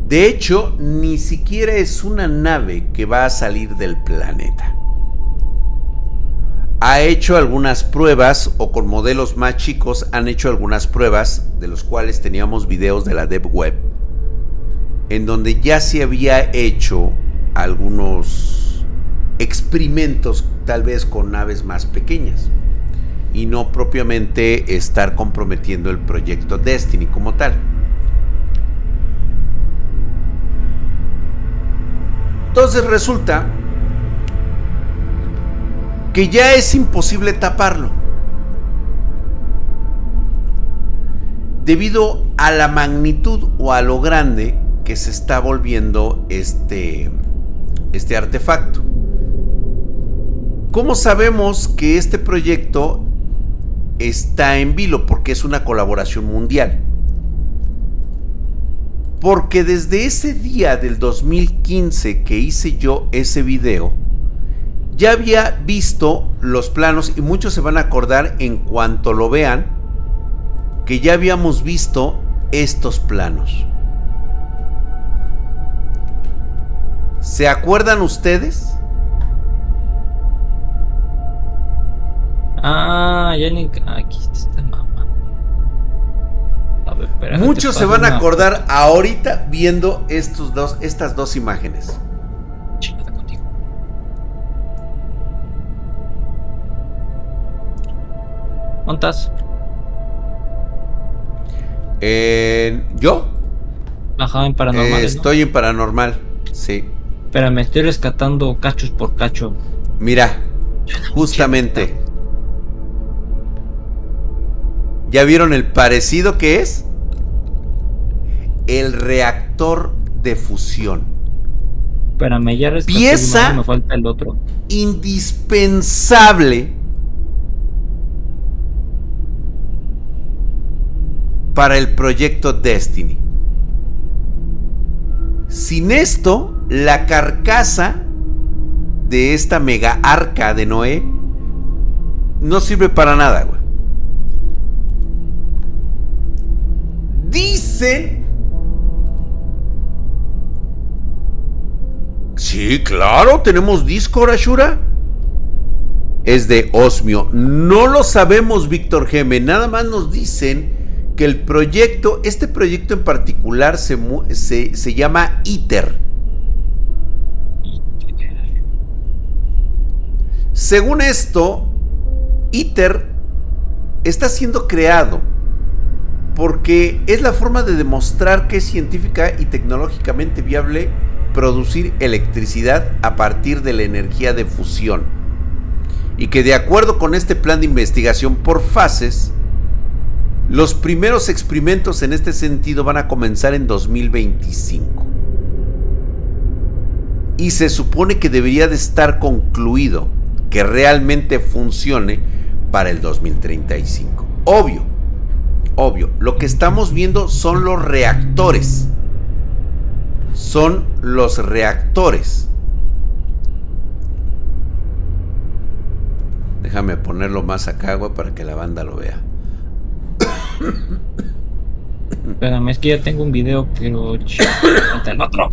De hecho, ni siquiera es una nave que va a salir del planeta. Ha hecho algunas pruebas, o con modelos más chicos han hecho algunas pruebas, de los cuales teníamos videos de la Dev Web, en donde ya se había hecho algunos experimentos, tal vez con naves más pequeñas y no propiamente estar comprometiendo el proyecto Destiny como tal. Entonces resulta que ya es imposible taparlo. Debido a la magnitud o a lo grande que se está volviendo este, este artefacto. ¿Cómo sabemos que este proyecto está en vilo porque es una colaboración mundial. Porque desde ese día del 2015 que hice yo ese video, ya había visto los planos y muchos se van a acordar en cuanto lo vean que ya habíamos visto estos planos. ¿Se acuerdan ustedes? Ah, ya ni. Aquí está mamá. A ver, Muchos se van a acordar ahorita viendo estos dos, estas dos imágenes. Chingada contigo. ¿Montas? ¿Yo? Ajá, en paranormal. estoy en paranormal, sí. me estoy rescatando cachos por cacho. Mira, justamente. ¿Ya vieron el parecido que es? El reactor de fusión. Espérame, ya Pieza me falta el otro. indispensable para el proyecto Destiny. Sin esto, la carcasa de esta mega arca de Noé no sirve para nada, güey. Dicen. Sí, claro, tenemos Discord, Ashura. Es de Osmio. No lo sabemos, Víctor Geme. Nada más nos dicen que el proyecto, este proyecto en particular, se, se, se llama ITER. Según esto, ITER está siendo creado porque es la forma de demostrar que es científica y tecnológicamente viable producir electricidad a partir de la energía de fusión. Y que de acuerdo con este plan de investigación por fases, los primeros experimentos en este sentido van a comenzar en 2025. Y se supone que debería de estar concluido, que realmente funcione para el 2035. Obvio, obvio. Lo que estamos viendo son los reactores. Son los reactores. Déjame ponerlo más acá, güey, para que la banda lo vea. Espérame, es que ya tengo un video, pero... el otro.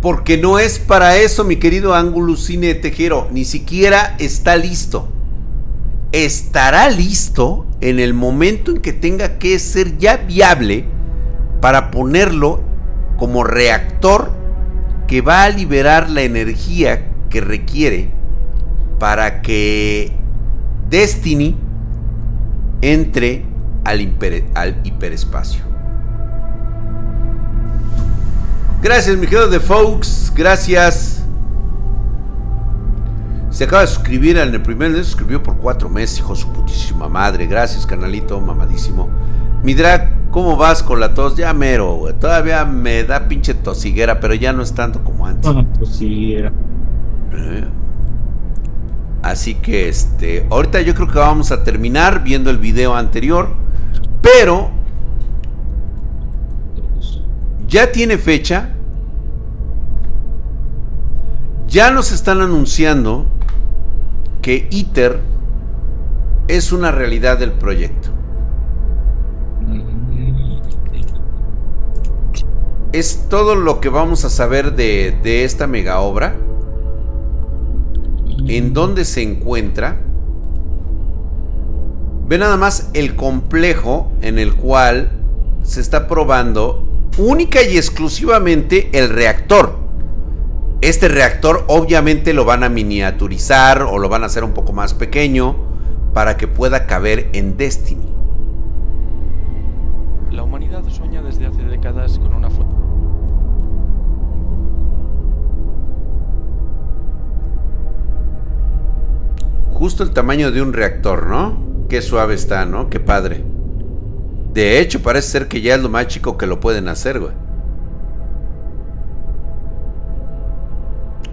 Porque no es para eso, mi querido Cine Tejero. Ni siquiera está listo. Estará listo en el momento en que tenga que ser ya viable para ponerlo como reactor que va a liberar la energía que requiere para que Destiny entre al, hiperespacio. Gracias, mi querido de Folks. Gracias. Se acaba de suscribir en el primer mes, suscribió por cuatro meses, hijo su putísima madre. Gracias, canalito, mamadísimo. Mi drag, ¿cómo vas con la tos? Ya mero, güey. Todavía me da pinche tosiguera, pero ya no es tanto como antes. Ah, tosiguera. Eh. Así que este, ahorita yo creo que vamos a terminar viendo el video anterior, pero ya tiene fecha. Ya nos están anunciando que ITER es una realidad del proyecto. Es todo lo que vamos a saber de, de esta mega obra en dónde se encuentra. Ve nada más el complejo en el cual se está probando única y exclusivamente el reactor. Este reactor obviamente lo van a miniaturizar o lo van a hacer un poco más pequeño para que pueda caber en Destiny. La humanidad sueña desde hace décadas con una fuente Justo el tamaño de un reactor, ¿no? Qué suave está, ¿no? Qué padre. De hecho, parece ser que ya es lo más chico que lo pueden hacer, güey.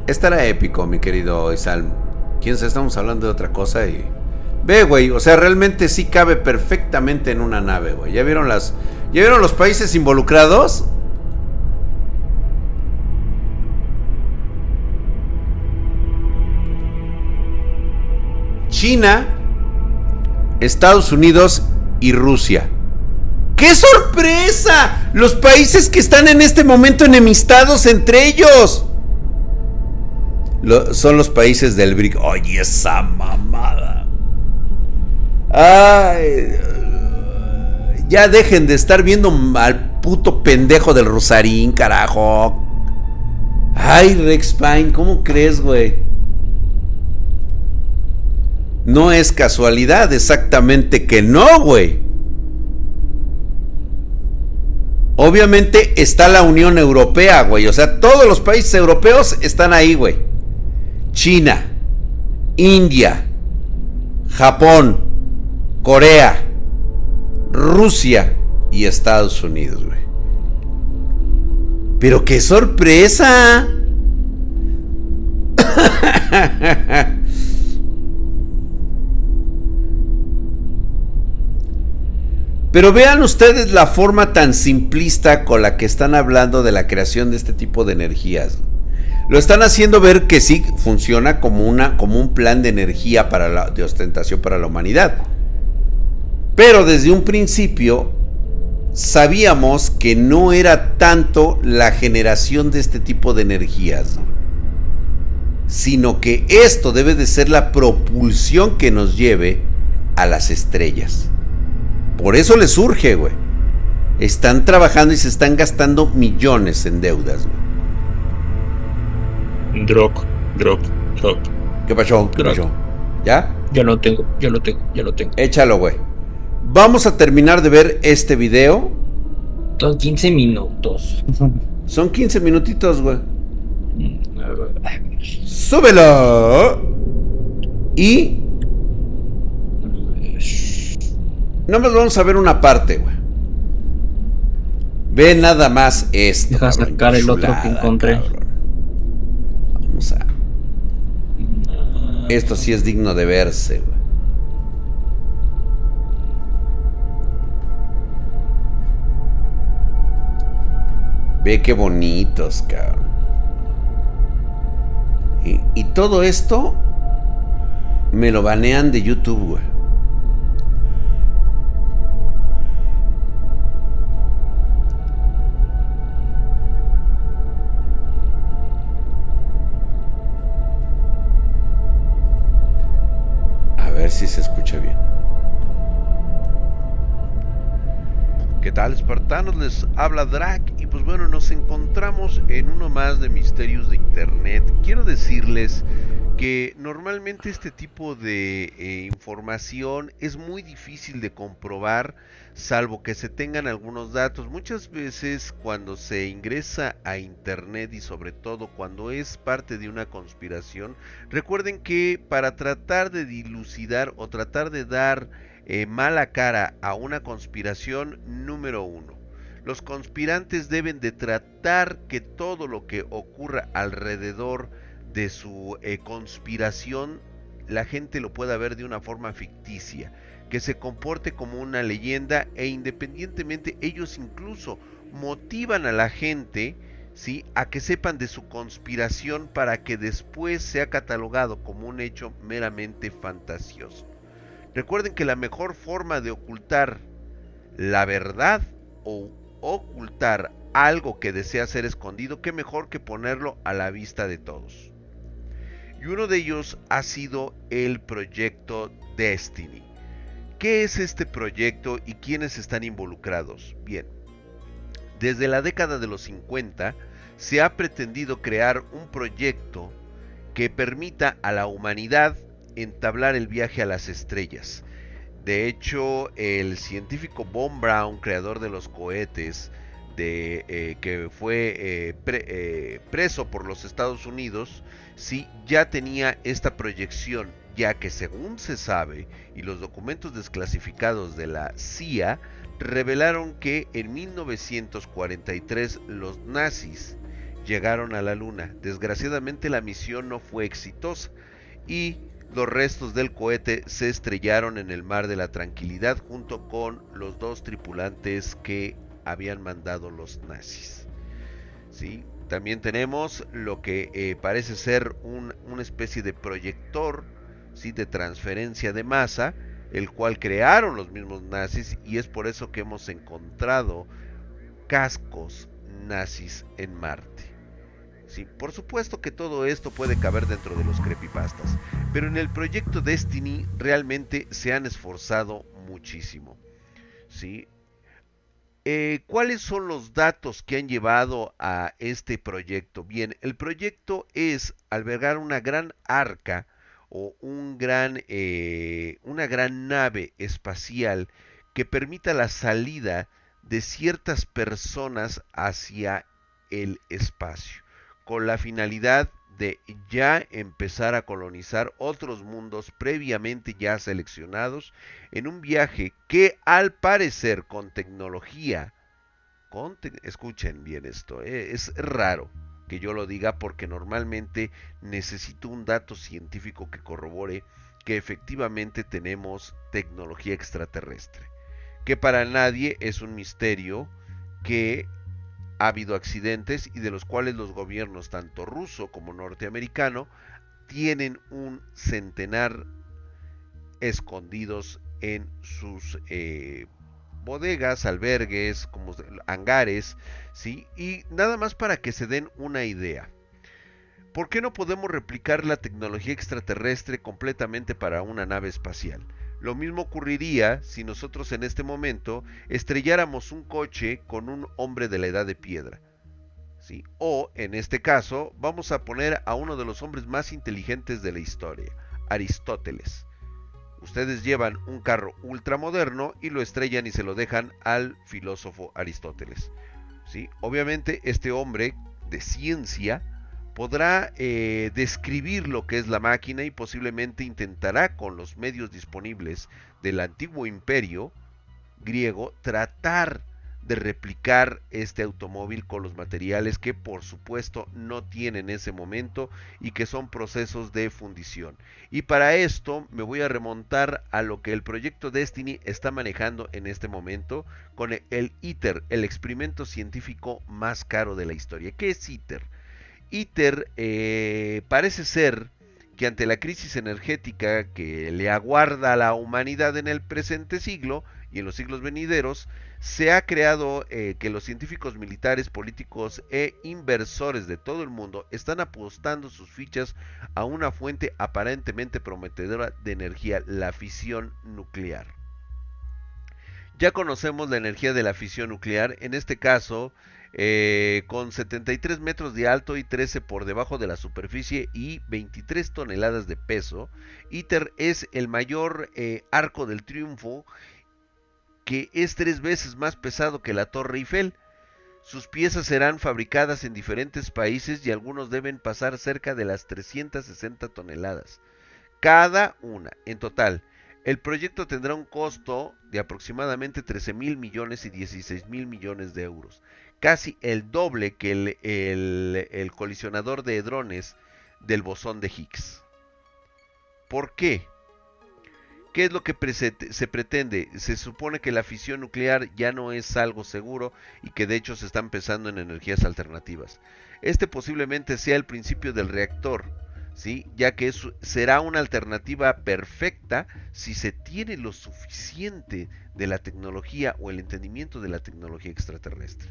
Estará épico, mi querido Isalm. Quién sabe, estamos hablando de otra cosa y... Ve, güey, o sea, realmente sí cabe perfectamente en una nave, güey. ¿Ya vieron las... ¿Ya vieron los países involucrados? China, Estados Unidos y Rusia. ¡Qué sorpresa! Los países que están en este momento enemistados entre ellos. Son los países del BRIC. Oye, esa mamada. Ay, ya dejen de estar viendo al puto pendejo del Rosarín, carajo. Ay, Rex Pine, ¿cómo crees, güey? No es casualidad, exactamente que no, güey. Obviamente está la Unión Europea, güey. O sea, todos los países europeos están ahí, güey. China, India, Japón, Corea, Rusia y Estados Unidos. Pero qué sorpresa. Pero vean ustedes la forma tan simplista con la que están hablando de la creación de este tipo de energías. Lo están haciendo ver que sí funciona como, una, como un plan de energía para la, de ostentación para la humanidad. Pero desde un principio sabíamos que no era tanto la generación de este tipo de energías, sino que esto debe de ser la propulsión que nos lleve a las estrellas. Por eso les surge, güey. Están trabajando y se están gastando millones en deudas, güey. Drop, drop, drop. ¿Qué pasó? ¿Qué pasó? ¿Ya? Ya lo tengo, ya lo tengo, ya lo tengo. Échalo, güey. Vamos a terminar de ver este video. Son 15 minutos. Son 15 minutitos, güey. Súbelo. Y No más vamos a ver una parte, güey. Ve nada más esto. Deja sacar el otro que encontré a. Esto sí es digno de verse. Ve qué bonitos, cabrón. Y, y todo esto me lo banean de YouTube, güey. Si se escucha bien. ¿Qué tal, espartanos? Les habla Drac y pues bueno, nos encontramos en uno más de misterios de Internet. Quiero decirles que normalmente este tipo de eh, información es muy difícil de comprobar salvo que se tengan algunos datos. Muchas veces cuando se ingresa a Internet y sobre todo cuando es parte de una conspiración, recuerden que para tratar de dilucidar o tratar de dar eh, mala cara a una conspiración número uno. Los conspirantes deben de tratar que todo lo que ocurra alrededor de su eh, conspiración la gente lo pueda ver de una forma ficticia, que se comporte como una leyenda e independientemente ellos incluso motivan a la gente ¿sí? a que sepan de su conspiración para que después sea catalogado como un hecho meramente fantasioso. Recuerden que la mejor forma de ocultar la verdad o ocultar algo que desea ser escondido, qué mejor que ponerlo a la vista de todos. Y uno de ellos ha sido el proyecto Destiny. ¿Qué es este proyecto y quiénes están involucrados? Bien, desde la década de los 50 se ha pretendido crear un proyecto que permita a la humanidad entablar el viaje a las estrellas. De hecho, el científico Von Braun, creador de los cohetes, de, eh, que fue eh, eh, preso por los Estados Unidos, sí ya tenía esta proyección, ya que según se sabe y los documentos desclasificados de la CIA revelaron que en 1943 los nazis llegaron a la Luna. Desgraciadamente la misión no fue exitosa y los restos del cohete se estrellaron en el mar de la tranquilidad junto con los dos tripulantes que habían mandado los nazis. ¿Sí? También tenemos lo que eh, parece ser una especie de proyector ¿sí? de transferencia de masa, el cual crearon los mismos nazis y es por eso que hemos encontrado cascos nazis en Marte. Sí, por supuesto que todo esto puede caber dentro de los creepypastas, pero en el proyecto Destiny realmente se han esforzado muchísimo. ¿sí? Eh, ¿Cuáles son los datos que han llevado a este proyecto? Bien, el proyecto es albergar una gran arca o un gran, eh, una gran nave espacial que permita la salida de ciertas personas hacia el espacio con la finalidad de ya empezar a colonizar otros mundos previamente ya seleccionados en un viaje que al parecer con tecnología, con escuchen bien esto, eh, es raro que yo lo diga porque normalmente necesito un dato científico que corrobore que efectivamente tenemos tecnología extraterrestre, que para nadie es un misterio que ha habido accidentes y de los cuales los gobiernos, tanto ruso como norteamericano, tienen un centenar escondidos en sus eh, bodegas, albergues, como hangares, ¿sí? Y nada más para que se den una idea. ¿Por qué no podemos replicar la tecnología extraterrestre completamente para una nave espacial? Lo mismo ocurriría si nosotros en este momento estrelláramos un coche con un hombre de la edad de piedra. ¿sí? O, en este caso, vamos a poner a uno de los hombres más inteligentes de la historia, Aristóteles. Ustedes llevan un carro ultramoderno y lo estrellan y se lo dejan al filósofo Aristóteles. ¿sí? Obviamente este hombre de ciencia podrá eh, describir lo que es la máquina y posiblemente intentará con los medios disponibles del antiguo imperio griego tratar de replicar este automóvil con los materiales que por supuesto no tiene en ese momento y que son procesos de fundición. Y para esto me voy a remontar a lo que el proyecto Destiny está manejando en este momento con el ITER, el experimento científico más caro de la historia. ¿Qué es ITER? ITER eh, parece ser que ante la crisis energética que le aguarda a la humanidad en el presente siglo y en los siglos venideros, se ha creado eh, que los científicos militares, políticos e inversores de todo el mundo están apostando sus fichas a una fuente aparentemente prometedora de energía, la fisión nuclear. Ya conocemos la energía de la fisión nuclear, en este caso eh, con 73 metros de alto y 13 por debajo de la superficie y 23 toneladas de peso. ITER es el mayor eh, arco del triunfo que es tres veces más pesado que la Torre Eiffel. Sus piezas serán fabricadas en diferentes países y algunos deben pasar cerca de las 360 toneladas. Cada una, en total. El proyecto tendrá un costo de aproximadamente 13 mil millones y 16 mil millones de euros casi el doble que el, colisionador de hadrones del bosón de Higgs. ¿Por qué? ¿Qué es lo que se pretende? Se supone que la fisión nuclear ya no es algo seguro y que de hecho se están pensando en energías alternativas. Este posiblemente sea el principio del reactor, ¿sí? ya que será una alternativa perfecta si se tiene lo suficiente de la tecnología o el entendimiento de la tecnología extraterrestre.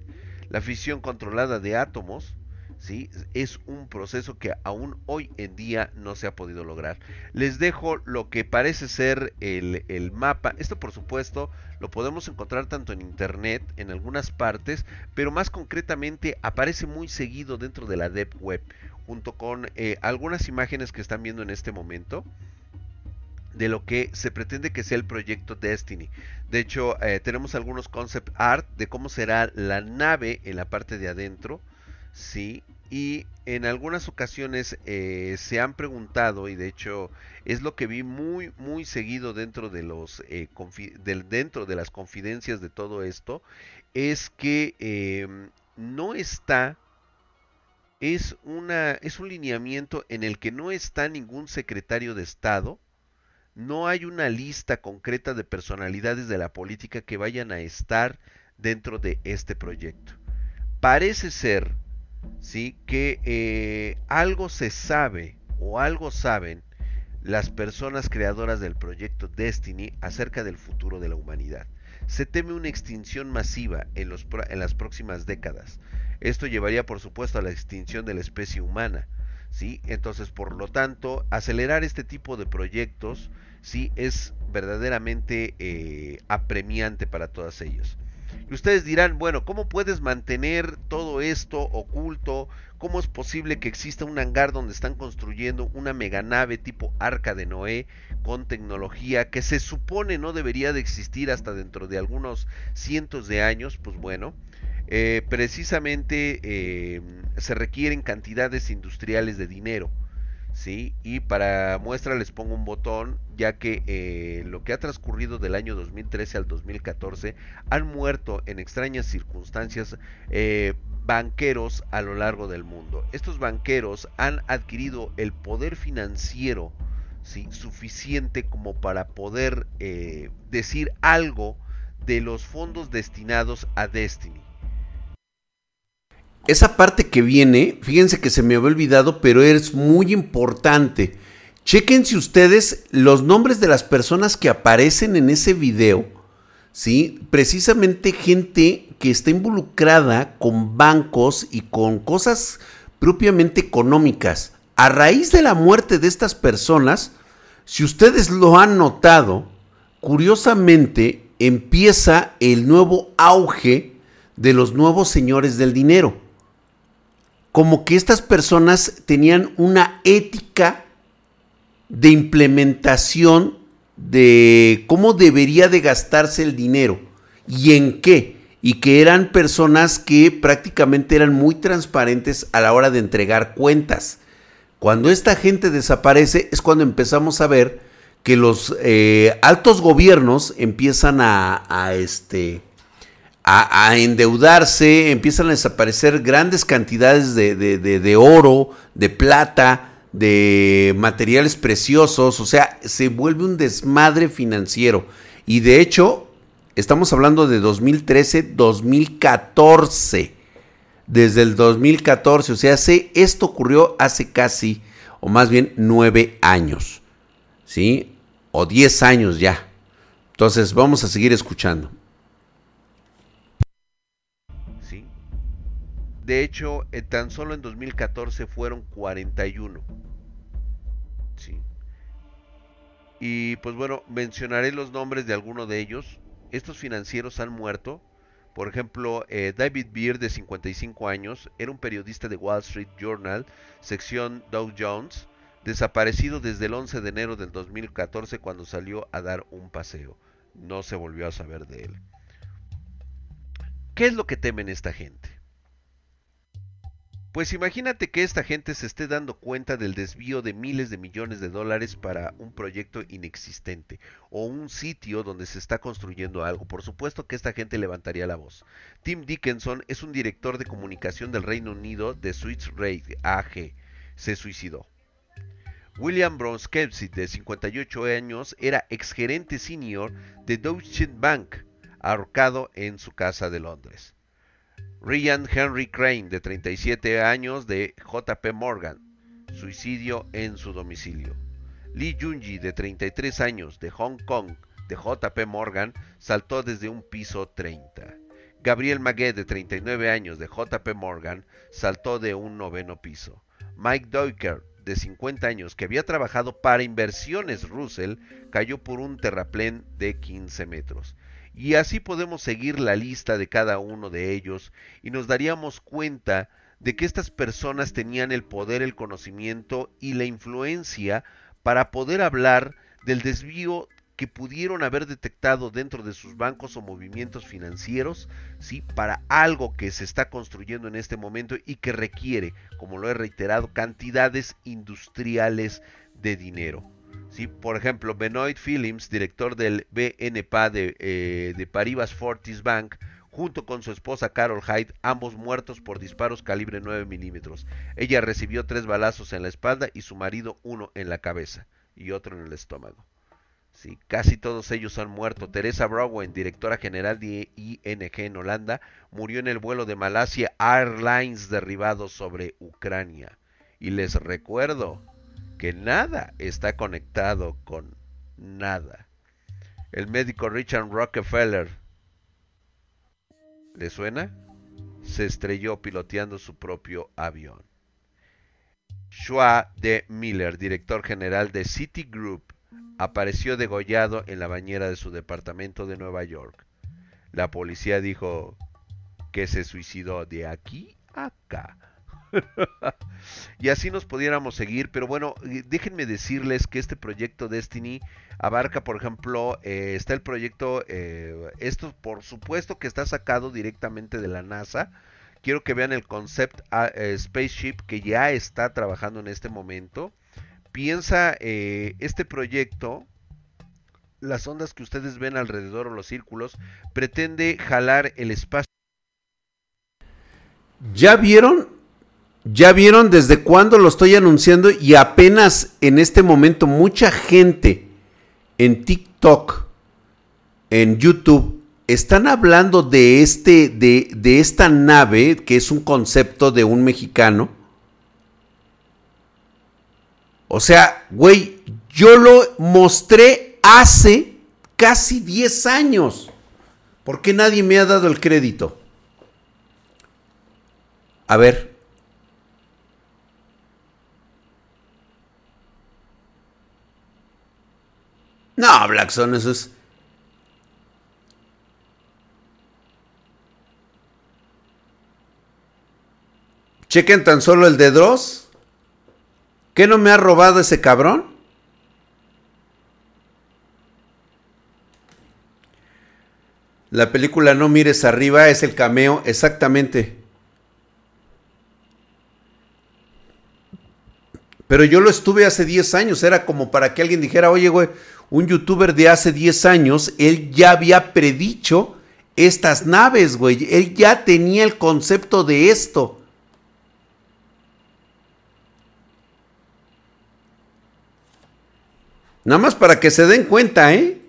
La fisión controlada de átomos ¿sí? es un proceso que aún hoy en día no se ha podido lograr. Les dejo lo que parece ser el, el mapa. Esto por supuesto lo podemos encontrar tanto en internet, en algunas partes, pero más concretamente aparece muy seguido dentro de la Deep Web, junto con eh, algunas imágenes que están viendo en este momento de lo que se pretende que sea el proyecto Destiny. De hecho, eh, tenemos algunos concept art de cómo será la nave en la parte de adentro, sí. Y en algunas ocasiones eh, se han preguntado y de hecho es lo que vi muy muy seguido dentro de los eh, dentro de las confidencias de todo esto es que em, no está es una es un lineamiento en el que no está ningún secretario de estado no hay una lista concreta de personalidades de la política que vayan a estar dentro de este proyecto. Parece ser, sí, que eh, algo se sabe o algo saben las personas creadoras del proyecto Destiny acerca del futuro de la humanidad. Se teme una extinción masiva en, los, en las próximas décadas. Esto llevaría, por supuesto, a la extinción de la especie humana. ¿Sí? Entonces, por lo tanto, acelerar este tipo de proyectos sí es verdaderamente eh, apremiante para todos ellos. Y ustedes dirán, bueno, ¿cómo puedes mantener todo esto oculto? ¿Cómo es posible que exista un hangar donde están construyendo una meganave tipo Arca de Noé con tecnología que se supone no debería de existir hasta dentro de algunos cientos de años? Pues bueno, eh, precisamente eh, se requieren cantidades industriales de dinero ¿sí? Y para muestra les pongo un botón, ya que eh, lo que ha transcurrido del año 2013 al 2014 han muerto en extrañas circunstancias banqueros a lo largo del mundo. Estos banqueros han adquirido el poder financiero ¿sí? suficiente como para poder decir algo de los fondos destinados a Destiny esa parte que viene, fíjense que se me había olvidado, pero es muy importante. Chequense ustedes los nombres de las personas que aparecen en ese video, ¿sí? Precisamente gente que está involucrada con bancos y con cosas propiamente económicas. A raíz de la muerte de estas personas, si ustedes lo han notado, curiosamente empieza el nuevo auge de los nuevos señores del dinero como que estas personas tenían una ética de implementación de cómo debería de gastarse el dinero y en qué. Y que eran personas que prácticamente eran muy transparentes a la hora de entregar cuentas. Cuando esta gente desaparece es cuando empezamos a ver que los eh, altos gobiernos empiezan a, a este, a, endeudarse, empiezan a desaparecer grandes cantidades de, oro, de plata, de materiales preciosos, o sea, se vuelve un desmadre financiero. Y de hecho, estamos hablando de 2013, 2014. Desde el 2014, o sea, esto ocurrió hace casi, o más bien nueve años, ¿sí? O diez años ya. Entonces, vamos a seguir escuchando. De hecho, eh, tan solo en 2014 fueron 41. Sí. Y pues bueno, mencionaré los nombres de algunos de ellos. Estos financieros han muerto. Por ejemplo, eh, David Beard, de 55 años, era un periodista de Wall Street Journal, sección Dow Jones, desaparecido desde el 11 de enero del 2014 cuando salió a dar un paseo. No se volvió a saber de él. ¿Qué es lo que temen esta gente? Pues imagínate que esta gente se esté dando cuenta del desvío de miles de millones de dólares para un proyecto inexistente o un sitio donde se está construyendo algo. Por supuesto que esta gente levantaría la voz. Tim Dickinson es un director de comunicación del Reino Unido de Swiss Rate AG. Se suicidó. William Bronskepsi, de 58 años, era exgerente senior de Deutsche Bank, ahorcado en su casa de Londres. Ryan Henry Crane, de 37 años, de JP Morgan, suicidio en su domicilio. Lee Junji, de 33 años, de Hong Kong, de JP Morgan, saltó desde un piso 30. Gabriel Maguet, de 39 años, de JP Morgan, saltó de un noveno piso. Mike Doiker, de 50 años, que había trabajado para Inversiones Russell, cayó por un terraplén de 15 metros. Y así podemos seguir la lista de cada uno de ellos y nos daríamos cuenta de que estas personas tenían el poder, el conocimiento y la influencia para poder hablar del desvío que pudieron haber detectado dentro de sus bancos o movimientos financieros, ¿sí? para algo que se está construyendo en este momento y que requiere, como lo he reiterado, cantidades industriales de dinero. ¿Sí? Por ejemplo, Benoit Philips, director del BNPA de, eh, de Paribas Fortis Bank, junto con su esposa Carol Hyde, ambos muertos por disparos calibre 9 milímetros. Ella recibió tres balazos en la espalda y su marido uno en la cabeza y otro en el estómago. Sí, casi todos ellos han muerto. Teresa Browen, directora general de ING en Holanda, murió en el vuelo de Malasia Airlines derribado sobre Ucrania. Y les recuerdo, que nada está conectado con nada. El médico Richard Rockefeller, ¿le suena? Se estrelló piloteando su propio avión. Schwa de Miller, director general de Citigroup, apareció degollado en la bañera de su departamento de Nueva York. La policía dijo que se suicidó de aquí a acá. y así nos pudiéramos seguir, pero bueno, déjenme decirles que este proyecto Destiny abarca, por ejemplo, eh, está el proyecto, eh, esto por supuesto que está sacado directamente de la NASA. Quiero que vean el concept ah, eh, spaceship que ya está trabajando en este momento. Piensa este proyecto, las ondas que ustedes ven alrededor o los círculos, pretende jalar el espacio. ¿Ya vieron ya vieron desde cuándo lo estoy anunciando y apenas en este momento mucha gente en TikTok, en YouTube, están hablando de, este, de, de esta nave, que es un concepto de un mexicano. O sea, güey, yo lo mostré hace casi 10 años. ¿Por qué nadie me ha dado el crédito? A ver, No, Blackson, eso es. Chequen tan solo el de Dross. ¿Qué no me ha robado ese cabrón? La película No mires arriba es el cameo, exactamente. Pero yo lo estuve hace 10 años, era como para que alguien dijera, oye, güey, un youtuber de hace 10 años, él ya había predicho estas naves, güey. Él ya tenía el concepto de esto. Nada más para que se den cuenta, ¿eh?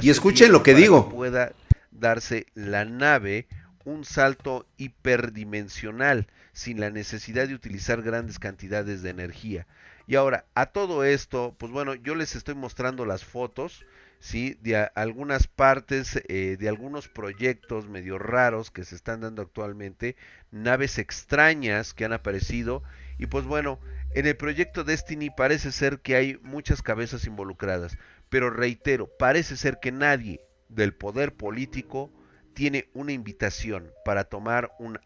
Y escuchen lo que digo. pueda darse la nave un salto hiperdimensional sin la necesidad de utilizar grandes cantidades de energía. Y ahora, a todo esto, pues bueno, yo les estoy mostrando las fotos, ¿sí? de algunas partes, eh, de algunos proyectos medio raros que se están dando actualmente, naves extrañas que han aparecido y pues bueno, en el proyecto Destiny parece ser que hay muchas cabezas involucradas, pero reitero, parece ser que nadie del poder político tiene una invitación para tomar un,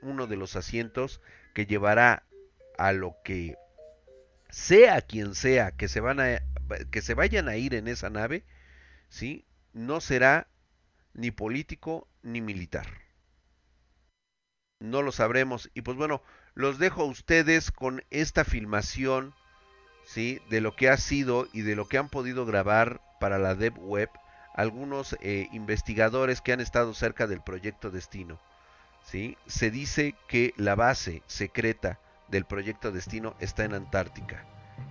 uno de los asientos que llevará a lo que sea quien sea que se van a que se vayan a ir en esa nave, ¿sí? No será ni político ni militar. No lo sabremos. Y pues bueno, los dejo a ustedes con esta filmación, ¿sí? De lo que ha sido y de lo que han podido grabar para la Dev Web algunos eh, investigadores que han estado cerca del proyecto Destino. ¿sí? Se dice que la base secreta del proyecto Destino está en Antártica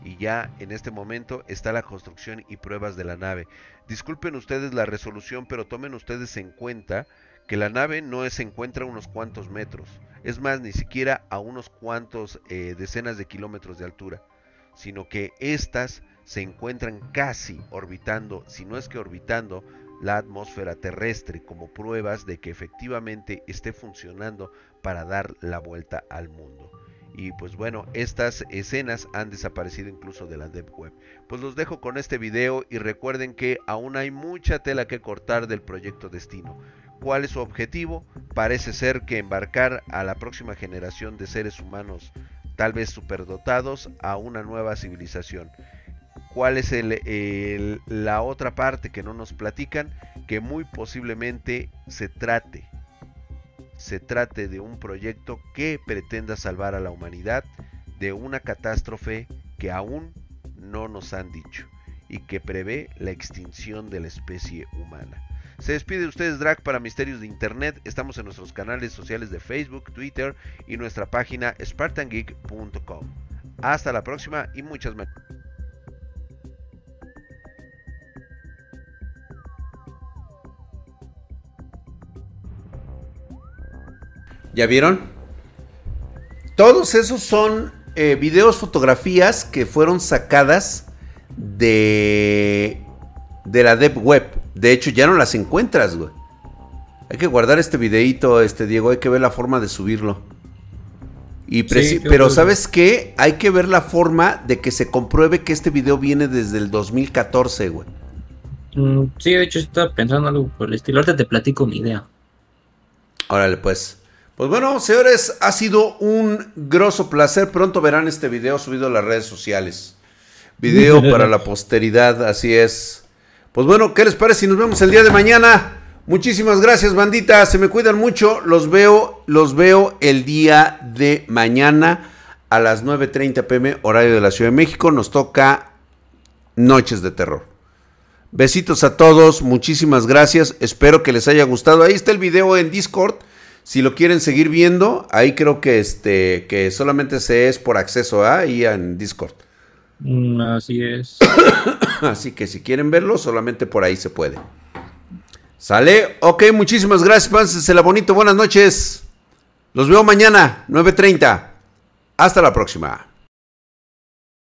y ya en este momento está la construcción y pruebas de la nave. Disculpen ustedes la resolución, pero tomen ustedes en cuenta que la nave no se encuentra a unos cuantos metros, es más, ni siquiera a unos cuantos eh, decenas de kilómetros de altura, sino que estas se encuentran casi orbitando, si no es que orbitando, la atmósfera terrestre como pruebas de que efectivamente esté funcionando para dar la vuelta al mundo. Y pues bueno, estas escenas han desaparecido incluso de la Deep Web. Pues los dejo con este video y recuerden que aún hay mucha tela que cortar del proyecto Destino. ¿Cuál es su objetivo? Parece ser que embarcar a la próxima generación de seres humanos, tal vez superdotados, a una nueva civilización. ¿Cuál es el, la otra parte que no nos platican? Que muy posiblemente se trate se trate de un proyecto que pretenda salvar a la humanidad de una catástrofe que aún no nos han dicho y que prevé la extinción de la especie humana. Se despide de ustedes Drag para Misterios de Internet. Estamos en nuestros canales sociales de Facebook, Twitter y nuestra página spartangeek.com. Hasta la próxima y muchas gracias. ¿Ya vieron? Todos esos son eh, videos, fotografías que fueron sacadas de, de la Deep Web. De hecho, ya no las encuentras, güey. Hay que guardar este videito, este Diego, hay que ver la forma de subirlo. Y pero ¿sabes qué? Hay que ver la forma de que se compruebe que este video viene desde el 2014, güey. Mm, sí, de hecho estaba pensando algo por el estilo. Ahorita te platico mi idea. Órale, pues. Pues bueno, señores, ha sido un grosso placer. Pronto verán este video subido a las redes sociales. Video para la posteridad, así es. Pues bueno, ¿qué les parece si nos vemos el día de mañana? Muchísimas gracias, bandita. Se me cuidan mucho. Los veo, los veo el día de mañana a las 9:30 pm, horario de la Ciudad de México. Nos toca Noches de Terror. Besitos a todos, muchísimas gracias. Espero que les haya gustado. Ahí está el video en Discord si lo quieren seguir viendo, ahí creo que este que solamente se es por acceso a ahí en Discord. Mm, así es. Así que si quieren verlo, solamente por ahí se puede. ¿Sale? Ok, muchísimas gracias. la bonito. Buenas noches. Los veo mañana, 9.30. Hasta la próxima.